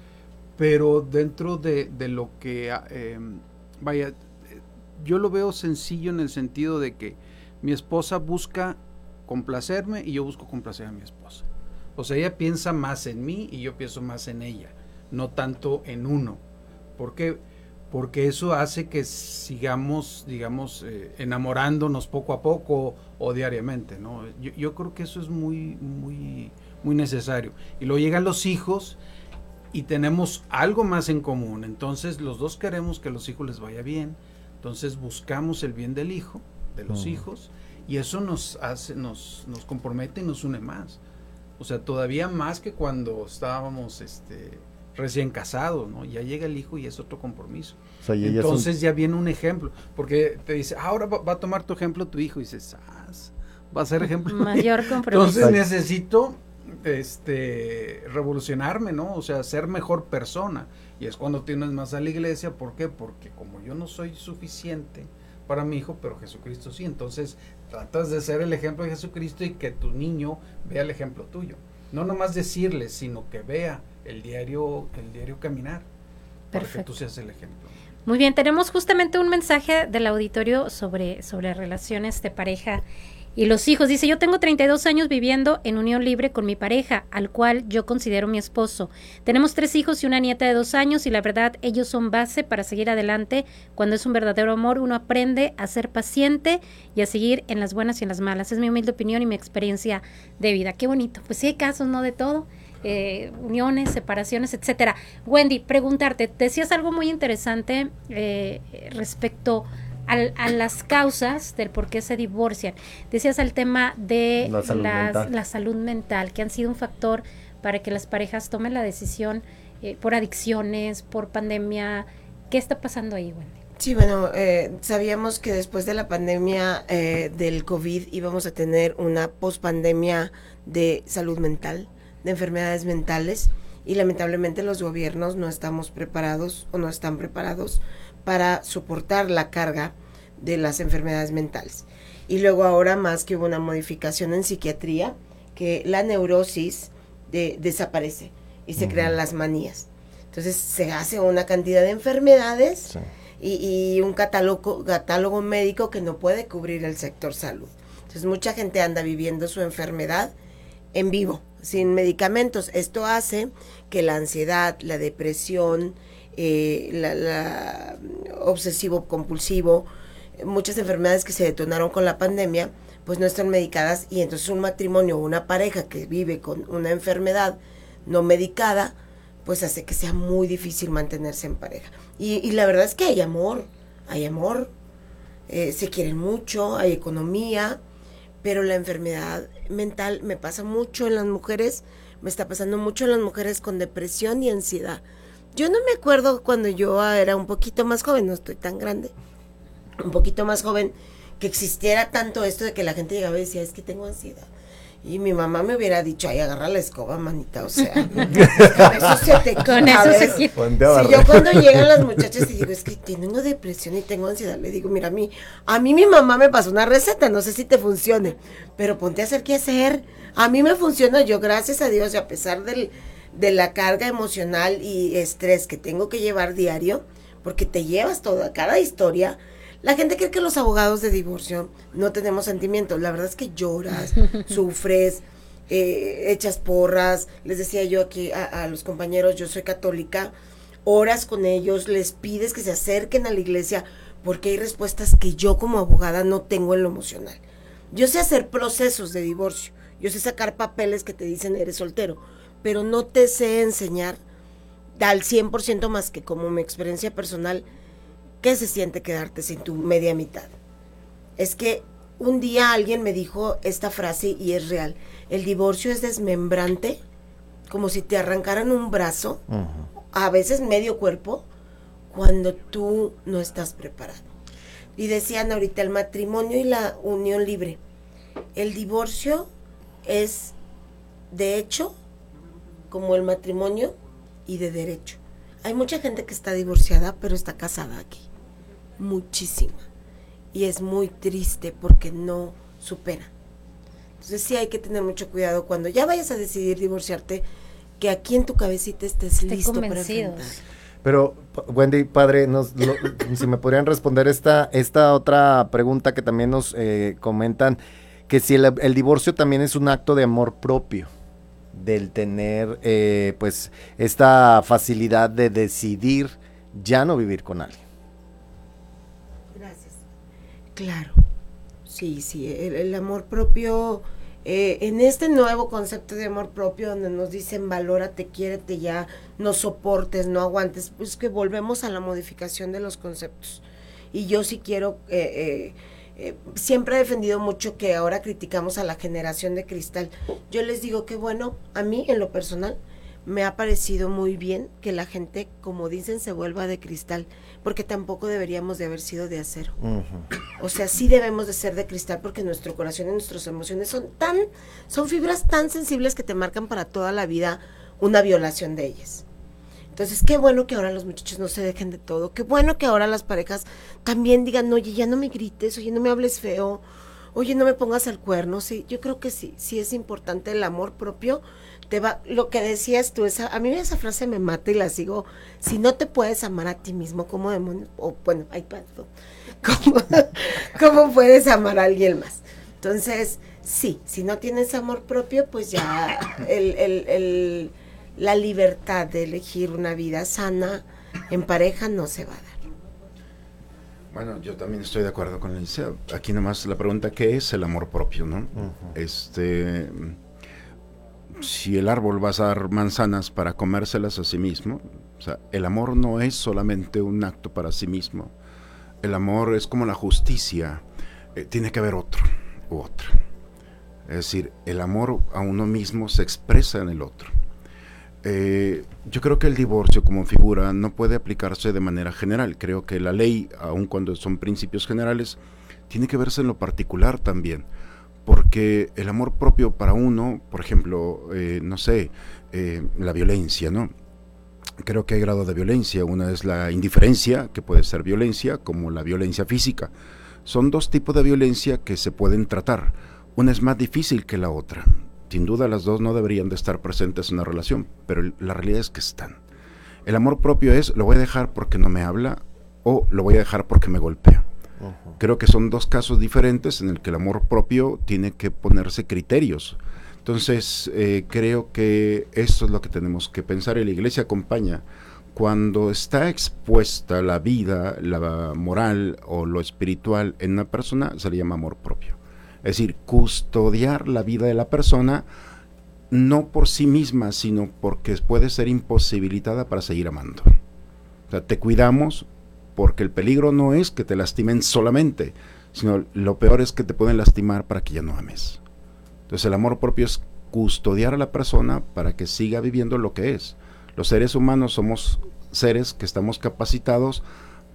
pero dentro de, de lo que, ah, em, vaya, yo lo veo sencillo en el sentido de que mi esposa busca complacerme y yo busco complacer a mi esposa. O sea, ella piensa más en mí y yo pienso más en ella, no tanto en uno. ¿Por qué? Porque eso hace que sigamos, digamos, eh, enamorándonos poco a poco o diariamente, ¿no? Yo, yo creo que eso es muy, muy, muy necesario. Y luego llegan los hijos y tenemos algo más en común. Entonces los dos queremos que a los hijos les vaya bien. Entonces buscamos el bien del hijo, de los Ujú. hijos, y eso nos hace, nos, nos compromete y nos une más. O sea, todavía más que cuando estábamos este, recién casados, ¿no? Ya llega el hijo y es otro compromiso. O sea, y ellas son- Entonces ya viene un ejemplo, porque te dice, "Ah, ahora va, va a tomar tu ejemplo tu hijo, y dices, "Ah, va a ser ejemplo. mío". Mayor compromiso. Entonces necesito este revolucionarme, ¿no? O sea, ser mejor persona. Y es cuando tienes más a la iglesia, ¿por qué? Porque como yo no soy suficiente para mi hijo, pero Jesucristo sí, entonces tratas de ser el ejemplo de Jesucristo y que tu niño vea el ejemplo tuyo. No nomás decirle, sino que vea el diario, el diario caminar. Para que Perfecto. tú seas el ejemplo. Muy bien, tenemos justamente un mensaje del auditorio sobre, sobre relaciones de pareja y los hijos. Dice, yo tengo 32 años viviendo en unión libre con mi pareja, al cual yo considero mi esposo. Tenemos tres hijos y una nieta de dos años y la verdad ellos son base para seguir adelante. Cuando es un verdadero amor, uno aprende a ser paciente y a seguir en las buenas y en las malas. Es mi humilde opinión y mi experiencia de vida. Qué bonito. Pues sí hay casos, ¿no? De todo. eh, uniones, separaciones, etcétera. Wendy, preguntarte, decías algo muy interesante eh, respecto al- a las causas del por qué se divorcian. Decías el tema de La salud las- mental. la salud mental, que han sido un factor para que las parejas tomen la decisión eh, por adicciones, por pandemia. ¿Qué está pasando ahí, Wendy? Sí, bueno, eh, sabíamos que después de la pandemia eh, del COVID íbamos a tener una pospandemia de salud mental, de enfermedades mentales, y lamentablemente los gobiernos no estamos preparados o no están preparados para soportar la carga de las enfermedades mentales. Y luego ahora más que hubo una modificación en psiquiatría, que la neurosis de- desaparece y se crean las manías. Entonces se hace una cantidad de enfermedades Sí. y, y un catálogo, catálogo médico que no puede cubrir el sector salud. Entonces mucha gente anda viviendo su enfermedad en vivo, sin medicamentos. Esto hace que la ansiedad, la depresión, eh, la, la obsesivo compulsivo, muchas enfermedades que se detonaron con la pandemia, pues no están medicadas y entonces un matrimonio o una pareja que vive con una enfermedad no medicada, pues hace que sea muy difícil mantenerse en pareja. Y, y la verdad es que hay amor, hay amor, eh, se quieren mucho, hay economía, pero la enfermedad mental me pasa mucho en las mujeres, me está pasando mucho en las mujeres con depresión y ansiedad. Yo no me acuerdo cuando yo era un poquito más joven, no estoy tan grande, un poquito más joven, que existiera tanto esto de que la gente llegaba y decía, es que tengo ansiedad. Y mi mamá me hubiera dicho, ay, agarra la escoba, manita, o sea, con eso se te Con eso Si yo cuando llegan las muchachas y digo, es que tengo depresión y tengo ansiedad, le digo, mira, a mí, a mí mi mamá me pasó una receta, no sé si te funcione, pero ponte a hacer qué hacer. A mí me funciona, yo gracias a Dios, y a pesar del, de la carga emocional y estrés que tengo que llevar diario, porque te llevas toda, cada historia. La gente cree que los abogados de divorcio no tenemos sentimientos. La verdad es que lloras, sufres, eh, echas porras. Les decía yo aquí a, a los compañeros, yo soy católica, oras con ellos, les pides que se acerquen a la iglesia porque hay respuestas que yo como abogada no tengo en lo emocional. Yo sé hacer procesos de divorcio, Yo sé sacar papeles que te dicen eres soltero, pero no te sé enseñar al 100% más que como mi experiencia personal, qué se siente quedarte sin tu media mitad. Es que un día alguien me dijo esta frase y es real. El divorcio es desmembrante, como si te arrancaran un brazo, a veces medio cuerpo, cuando tú no estás preparado. Y decían ahorita el matrimonio y la unión libre. El divorcio es de hecho como el matrimonio y de derecho. Hay mucha gente que está divorciada, pero está casada aquí. Muchísima. Y es muy triste porque no supera. Entonces sí hay que tener mucho cuidado cuando ya vayas a decidir divorciarte, que aquí en tu cabecita estés listo para enfrentar. Pero, Wendy, padre, nos, si me podrían responder esta, esta otra pregunta que también nos eh, comentan, que si el, divorcio también es un acto de amor propio, del tener eh, pues esta facilidad de decidir ya no vivir con alguien. Gracias. Claro, sí, sí, el amor propio eh, en este nuevo concepto de amor propio donde nos dicen valórate, quiérete ya, no soportes, no aguantes, pues que volvemos a la modificación de los conceptos. Y yo sí quiero, eh, eh, siempre he defendido mucho que ahora criticamos a la generación de cristal. Yo les digo que bueno, a mí en lo personal me ha parecido muy bien que la gente, como dicen, se vuelva de cristal porque tampoco deberíamos de haber sido de acero. O sea, sí debemos de ser de cristal porque nuestro corazón y nuestras emociones son tan, son fibras tan sensibles que te marcan para toda la vida una violación de ellas. Entonces, qué bueno que ahora los muchachos no se dejen de todo, qué bueno que ahora las parejas también digan, oye, ya no me grites, oye, no me hables feo, oye, no me pongas al cuerno. Sí, yo creo que sí, sí es importante el amor propio va, lo que decías tú, esa, a mí esa frase me mata y la sigo, si no te puedes amar a ti mismo, ¿cómo demonios? O bueno, ay, ¿cómo, puedes amar a alguien más? Entonces, sí, si no tienes amor propio, pues ya el, el, el, la libertad de elegir una vida sana en pareja no se va a dar. Bueno, yo también estoy de acuerdo con Alicia. Aquí nomás la pregunta, ¿qué es el amor propio? ¿no? Este si el árbol va a dar manzanas para comérselas a sí mismo, o sea, el amor no es solamente un acto para sí mismo. El amor es como la justicia, eh, tiene que haber otro u otra. Es decir, el amor a uno mismo se expresa en el otro. Eh, yo creo que el divorcio como figura no puede aplicarse de manera general. Creo que la ley, aun cuando son principios generales, tiene que verse en lo particular también porque el amor propio para uno, por ejemplo, eh, no sé, eh, la violencia, ¿no? Creo que hay grado de violencia. Una es la indiferencia, que puede ser violencia, como la violencia física. Son dos tipos de violencia que se pueden tratar. Una es más difícil que la otra. Sin duda las dos no deberían de estar presentes en una relación, pero la realidad es que están. El amor propio es lo voy a dejar porque no me habla o lo voy a dejar porque me golpea. Creo que son dos casos diferentes en el que el amor propio tiene que ponerse criterios. Entonces, eh, creo que eso es lo que tenemos que pensar y la iglesia acompaña. Cuando está expuesta la vida, la moral o lo espiritual en una persona, se le llama amor propio. Es decir, custodiar la vida de la persona no por sí misma, sino porque puede ser imposibilitada para seguir amando. O sea, te cuidamos porque el peligro no es que te lastimen solamente, sino lo peor es que te pueden lastimar para que ya no ames. Entonces el amor propio es custodiar a la persona para que siga viviendo lo que es. Los seres humanos somos seres que estamos capacitados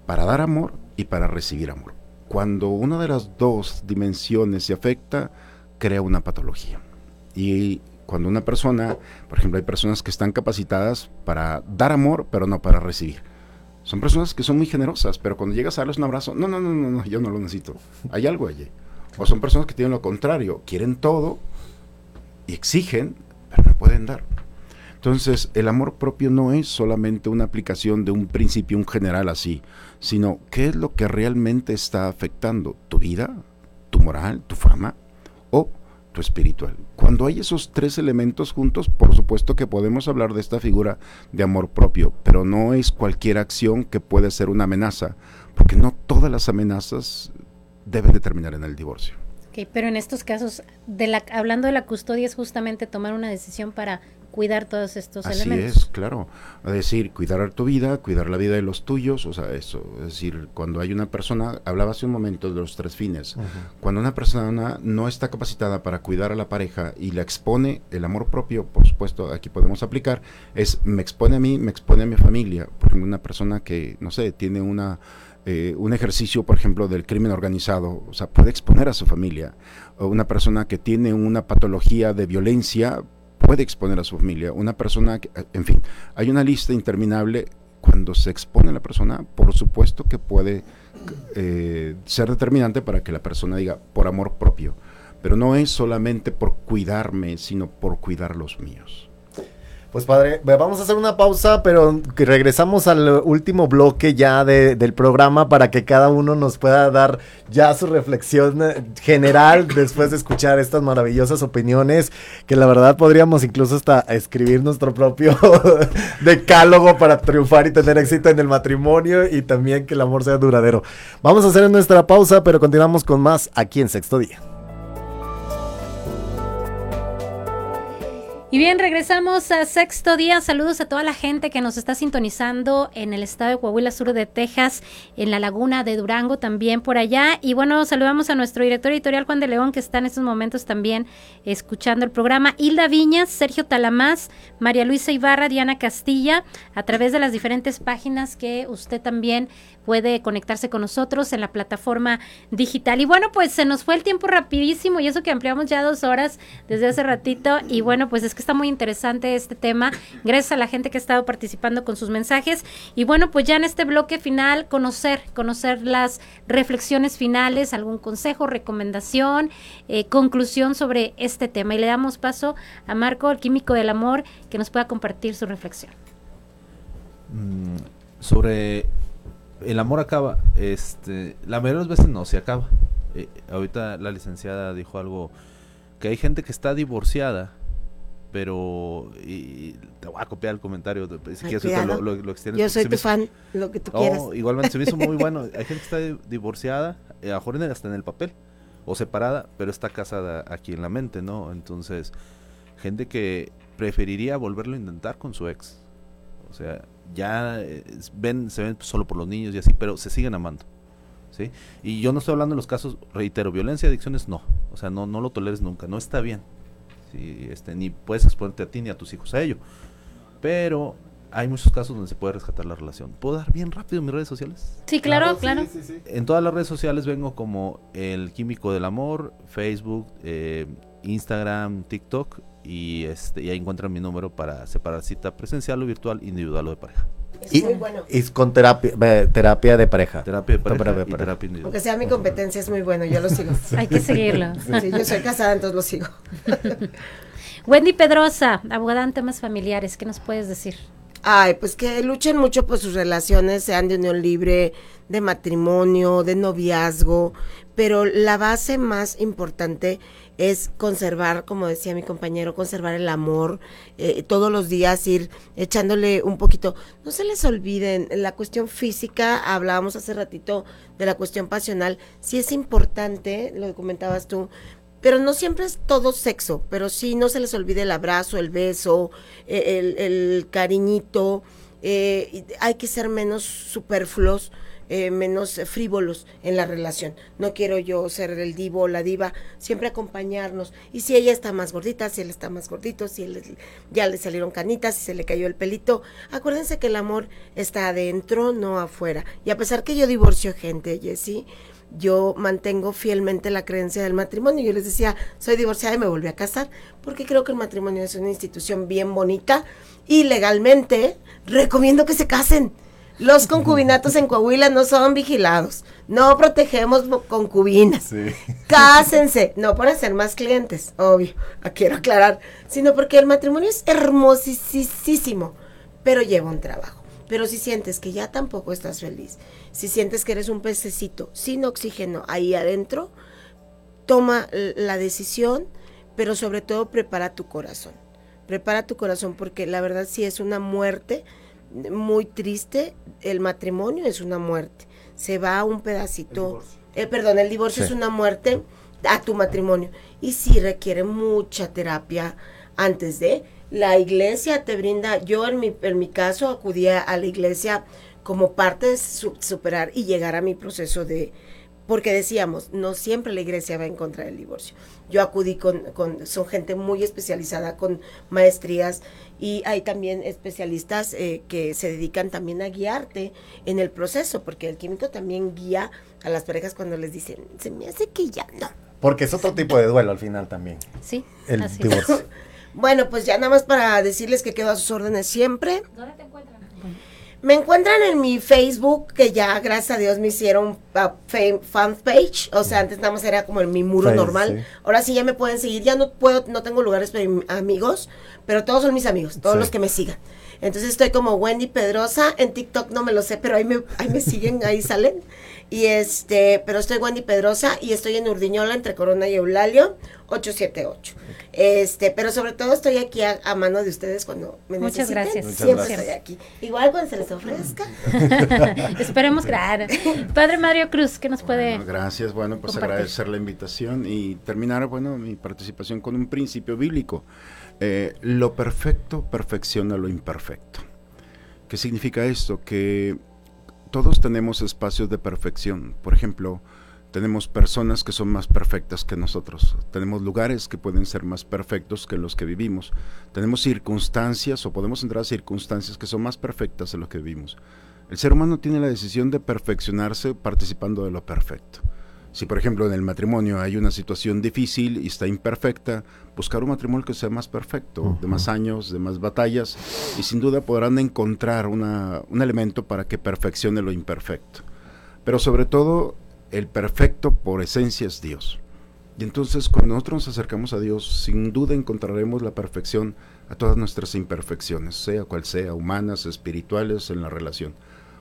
para dar amor y para recibir amor. Cuando una de las dos dimensiones se afecta, crea una patología. Y cuando una persona, por ejemplo, hay personas que están capacitadas para dar amor, pero no para recibir. Son personas que son muy generosas, pero cuando llegas a darles un abrazo, no, no, no, no, yo no lo necesito. Hay algo allí. O son personas que tienen lo contrario, quieren todo y exigen, pero no pueden dar. Entonces, el amor propio no es solamente una aplicación de un principio, un general así, sino qué es lo que realmente está afectando tu vida, tu moral, tu fama o espiritual. Cuando hay esos tres elementos juntos, por supuesto que podemos hablar de esta figura de amor propio, pero no es cualquier acción que puede ser una amenaza, porque no todas las amenazas deben de terminar en el divorcio. Ok, pero en estos casos, de la, hablando de la custodia, es justamente tomar una decisión para cuidar todos estos Así elementos. es, claro. Es decir, cuidar tu vida, cuidar la vida de los tuyos, o sea, eso. Es decir, cuando hay una persona, hablaba hace un momento de los tres fines. Cuando una persona no está capacitada para cuidar a la pareja y la expone, el amor propio, por supuesto, aquí podemos aplicar, es me expone a mí, me expone a mi familia. Por ejemplo, una persona que, no sé, tiene una eh, un ejercicio, por ejemplo, del crimen organizado, o sea, puede exponer a su familia. O una persona que tiene una patología de violencia puede exponer a su familia. Una persona, que, en fin, hay una lista interminable. Cuando se expone a la persona, por supuesto que puede eh, ser determinante para que la persona diga por amor propio. Pero no es solamente por cuidarme, sino por cuidar los míos. Pues padre, vamos a hacer una pausa, pero regresamos al último bloque ya de, del programa para que cada uno nos pueda dar ya su reflexión eh, general después de escuchar estas maravillosas opiniones, que la verdad podríamos incluso hasta escribir nuestro propio decálogo para triunfar y tener éxito en el matrimonio y también que el amor sea duradero. Vamos a hacer nuestra pausa, pero continuamos con más aquí en Sexto Día. Y bien, regresamos a sexto día. Saludos a toda la gente que nos está sintonizando en el estado de Coahuila, sur de Texas, en la laguna de Durango también por allá. Y bueno, saludamos a nuestro director editorial Juan de León, que está en estos momentos también escuchando el programa. Hilda Viñas, Sergio Talamás, María Luisa Ibarra, Diana Castilla, a través de las diferentes páginas que usted también puede conectarse con nosotros en la plataforma digital. Y bueno, pues se nos fue el tiempo rapidísimo y eso que ampliamos ya dos horas desde hace ratito. Y bueno, pues es que está muy interesante este tema. Gracias a la gente que ha estado participando con sus mensajes. Y bueno, pues ya en este bloque final, conocer, conocer las reflexiones finales, algún consejo, recomendación, eh, conclusión sobre este tema. Y le damos paso a Marco, el químico del amor, que nos pueda compartir su reflexión. Mm, sobre el amor acaba, este, la mayoría de las veces no se acaba. Eh, ahorita la licenciada dijo algo que hay gente que está divorciada, pero y, te voy a copiar el comentario, si Ay, quieres lo, lo, lo Yo soy tu fan, lo que tú oh, quieras. Igualmente se me hizo muy bueno. Hay gente que está divorciada, eh, a mejor hasta en el papel, o separada, pero está casada aquí en la mente, ¿no? Entonces, gente que preferiría volverlo a intentar con su ex. O sea, ya eh, ven, se ven solo por los niños y así, pero se siguen amando. ¿sí? Y yo no estoy hablando de los casos, reitero, violencia adicciones no. O sea, no, no lo toleres nunca, no está bien. ¿Sí? Este, ni puedes exponerte a ti ni a tus hijos a ello. Pero hay muchos casos donde se puede rescatar la relación. ¿Puedo dar bien rápido mis redes sociales? Sí, claro, claro. Sí, sí, sí. En todas las redes sociales vengo como el químico del amor, Facebook, eh, Instagram, TikTok y este y ahí encuentran mi número para separar cita presencial o virtual, individual o de pareja. Es Y, muy bueno. y con terapia, terapia de pareja. Terapia de pareja Terapia de y pareja. terapia. Aunque sea mi competencia, es muy bueno, yo lo sigo. Hay que seguirlo. Sí, yo soy casada, entonces lo sigo. Wendy Pedrosa, abogada en temas familiares, ¿qué nos puedes decir? Ay, pues que luchen mucho por sus relaciones, sean de unión libre, de matrimonio, de noviazgo, pero la base más importante es conservar, como decía mi compañero, conservar el amor, eh, todos los días ir echándole un poquito. No se les olviden, la cuestión física, hablábamos hace ratito de la cuestión pasional, sí es importante, lo comentabas tú, pero no siempre es todo sexo, pero sí no se les olvide el abrazo, el beso, eh, el, cariñito, eh, hay que ser menos superfluos, eh, menos frívolos en la relación. No quiero yo ser el divo o la diva, siempre acompañarnos. Y si ella está más gordita, si él está más gordito, si él, ya le salieron canitas, si se le cayó el pelito, acuérdense que el amor está adentro, no afuera. Y a pesar que yo divorcio gente, Jessie, yo mantengo fielmente la creencia del matrimonio. Yo les decía, soy divorciada y me volví a casar, porque creo que el matrimonio es una institución bien bonita y legalmente recomiendo que se casen. Los concubinatos en Coahuila no son vigilados. No protegemos mo- concubinas. Cásense. No para ser más clientes, obvio. ah, Quiero aclarar. Sino porque el matrimonio es hermosísimo. Pero lleva un trabajo. Pero si sientes que ya tampoco estás feliz, si sientes que eres un pececito sin oxígeno ahí adentro, toma la decisión, pero sobre todo prepara tu corazón. Prepara tu corazón porque la verdad sí es una muerte muy triste. El matrimonio es una muerte. Se va un pedacito. eh, perdón, el divorcio Sí. es una muerte a tu matrimonio. Y sí requiere mucha terapia antes de. La iglesia te brinda, yo en mi, en mi caso acudía a la iglesia como parte de superar y llegar a mi proceso de, porque decíamos, no siempre la iglesia va en contra del divorcio. Yo acudí con, con son gente muy especializada, con maestrías, y hay también especialistas eh, que se dedican también a guiarte en el proceso, porque el químico también guía a las parejas cuando les dicen, se me hace que ya no. Porque es otro tipo de duelo al final también. Sí, el divorcio. bueno, pues ya nada más para decirles que quedo a sus órdenes siempre. ¿Dónde te? Me encuentran en mi Facebook, que ya gracias a Dios me hicieron fan page. O sea, antes nada más era como en mi muro normal. Ahora sí ya me pueden seguir. Ya no puedo, no tengo lugares para amigos, pero todos son mis amigos, todos los que me sigan. Entonces estoy como Wendy Pedrosa. En TikTok no me lo sé, pero ahí me, ahí me siguen, ahí salen. Y este, pero estoy Wendy Pedrosa y estoy en Urdiñola entre Corona y Eulalio 878. Este, pero sobre todo estoy aquí a, mano de ustedes cuando me Muchas gracias. Siempre estoy aquí. Igual cuando se les ofrezca. Esperemos, claro. Padre Mario Cruz, ¿qué nos puede Gracias, bueno, pues agradecer la invitación y terminar, bueno, mi participación con un principio bíblico. Eh, lo perfecto perfecciona lo imperfecto. ¿Qué significa esto? Que todos tenemos espacios de perfección. Por ejemplo, tenemos personas que son más perfectas que nosotros. Tenemos lugares que pueden ser más perfectos que los que vivimos. Tenemos circunstancias o podemos entrar a circunstancias que son más perfectas de lo que vivimos. El ser humano tiene la decisión de perfeccionarse participando de lo perfecto. Si por ejemplo en el matrimonio hay una situación difícil y está imperfecta, buscar un matrimonio que sea más perfecto, de más años, de más batallas, y sin duda podrán encontrar un elemento para que perfeccione lo imperfecto. Pero sobre todo el perfecto por esencia es Dios. Y entonces cuando nosotros nos acercamos a Dios, sin duda encontraremos la perfección a todas nuestras imperfecciones, sea cual sea, humanas, espirituales, en la relación.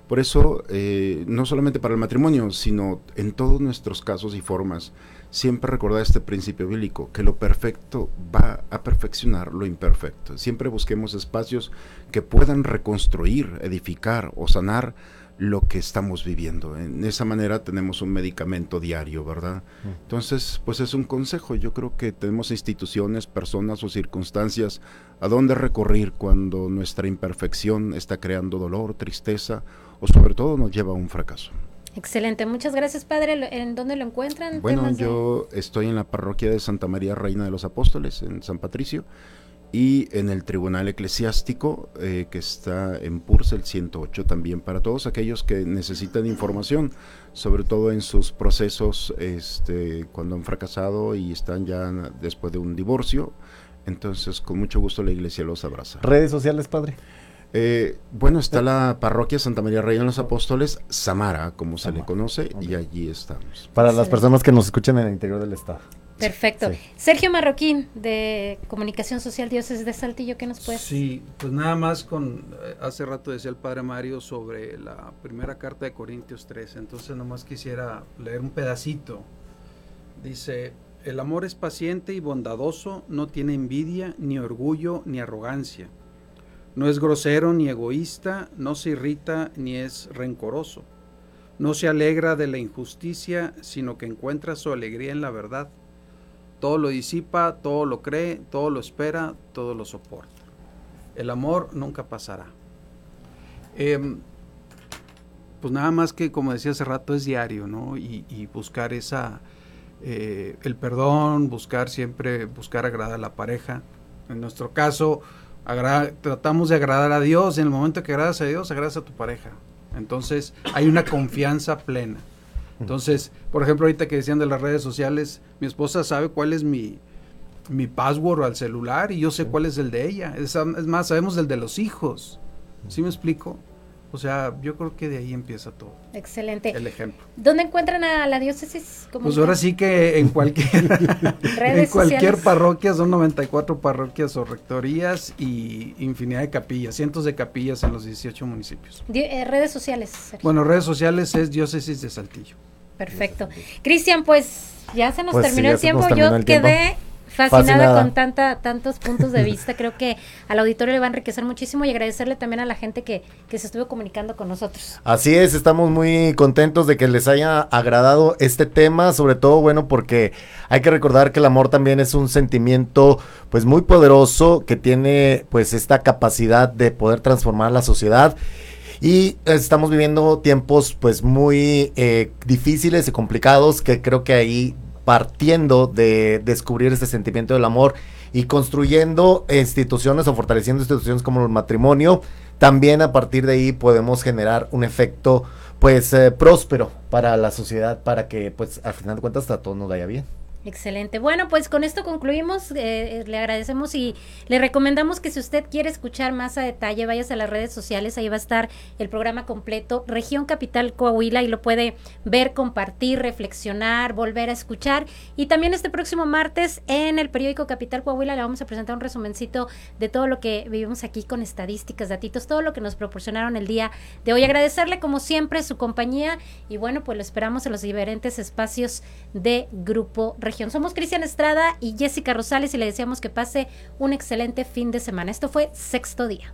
Por eso, eh, no solamente para el matrimonio, sino en todos nuestros casos y formas, siempre recordar este principio bíblico, que lo perfecto va a perfeccionar lo imperfecto. Siempre busquemos espacios que puedan reconstruir, edificar o sanar lo que estamos viviendo. En esa manera tenemos un medicamento diario, ¿verdad? Mm. Entonces, pues es un consejo. Yo creo que tenemos instituciones, personas o circunstancias a donde recurrir cuando nuestra imperfección está creando dolor, tristeza o sobre todo nos lleva a un fracaso. Excelente, muchas gracias Padre. ¿En dónde lo encuentran? Bueno, yo estoy en la parroquia de Santa María Reina de los Apóstoles, en San Patricio y en el Tribunal Eclesiástico eh, que está en Purcell 108 también para todos aquellos que necesitan información, sobre todo en sus procesos este, cuando han fracasado y están ya después de un divorcio. Entonces, con mucho gusto la iglesia los abraza. ¿Redes sociales, padre? Eh, bueno, está la parroquia Santa María Reina de los Apóstoles, Samara, como se le conoce, y allí estamos. Para las personas que nos escuchan en el interior del estado. Perfecto. Sergio Marroquín, de Comunicación Social Dioses de Saltillo, ¿qué nos puede Sí, pues nada más con, eh, hace rato decía el Padre Mario sobre la primera carta de Corintios 3, entonces nomás quisiera leer un pedacito. Dice, el amor es paciente y bondadoso, no tiene envidia, ni orgullo, ni arrogancia. No es grosero ni egoísta, no se irrita ni es rencoroso. No se alegra de la injusticia, sino que encuentra su alegría en la verdad todo lo disipa, todo lo cree, todo lo espera, todo lo soporta. El amor nunca pasará. Em, pues nada más que, como decía hace rato, es diario, ¿no? Y, buscar esa, eh, el perdón, buscar siempre, buscar agradar a la pareja. En nuestro caso, tratamos de agradar a Dios. En el momento que agradas a Dios, agradas a tu pareja. Entonces, hay una confianza plena. Entonces, por ejemplo, ahorita que decían de las redes sociales, mi esposa sabe cuál es mi, mi password al celular y yo sé cuál es el de ella. Es, es más, sabemos el de los hijos. ¿Sí me explico? O sea, yo creo que de ahí empieza todo. Excelente. El ejemplo. ¿Dónde encuentran a la diócesis? Pues ahora sí que en cualquier, en cualquier parroquia, son 94 parroquias o rectorías y infinidad de capillas, cientos de capillas en los 18 municipios. Eh, redes sociales. Bueno, redes sociales es diócesis de Saltillo. Perfecto. Cristian, pues ya se nos pues terminó el tiempo. Yo quedé fascinada, con tanta, tantos puntos de vista. Creo que al auditorio le va a enriquecer muchísimo y agradecerle también a la gente que, que se estuvo comunicando con nosotros. Así es, estamos muy contentos de que les haya agradado este tema, sobre todo, bueno, porque hay que recordar que el amor también es un sentimiento pues muy poderoso que tiene pues esta capacidad de poder transformar la sociedad y estamos viviendo tiempos pues muy eh, difíciles y complicados que creo que ahí partiendo de descubrir este sentimiento del amor y construyendo instituciones o fortaleciendo instituciones como el matrimonio, también a partir de ahí podemos generar un efecto pues eh, próspero para la sociedad para que pues al final de cuentas a todos nos vaya bien. Excelente. Bueno, pues con esto concluimos. Eh, eh, le agradecemos y le recomendamos que si usted quiere escuchar más a detalle, vayas a las redes sociales. Ahí va a estar el programa completo, Región Capital Coahuila, y lo puede ver, compartir, reflexionar, volver a escuchar. Y también este próximo martes en el periódico Capital Coahuila le vamos a presentar un resumencito de todo lo que vivimos aquí con estadísticas, datitos, todo lo que nos proporcionaron el día de hoy. Agradecerle como siempre su compañía y bueno, pues lo esperamos en los diferentes espacios de Grupo somos Cristian Estrada y Jessica Rosales y le deseamos que pase un excelente fin de semana. Esto fue sexto día.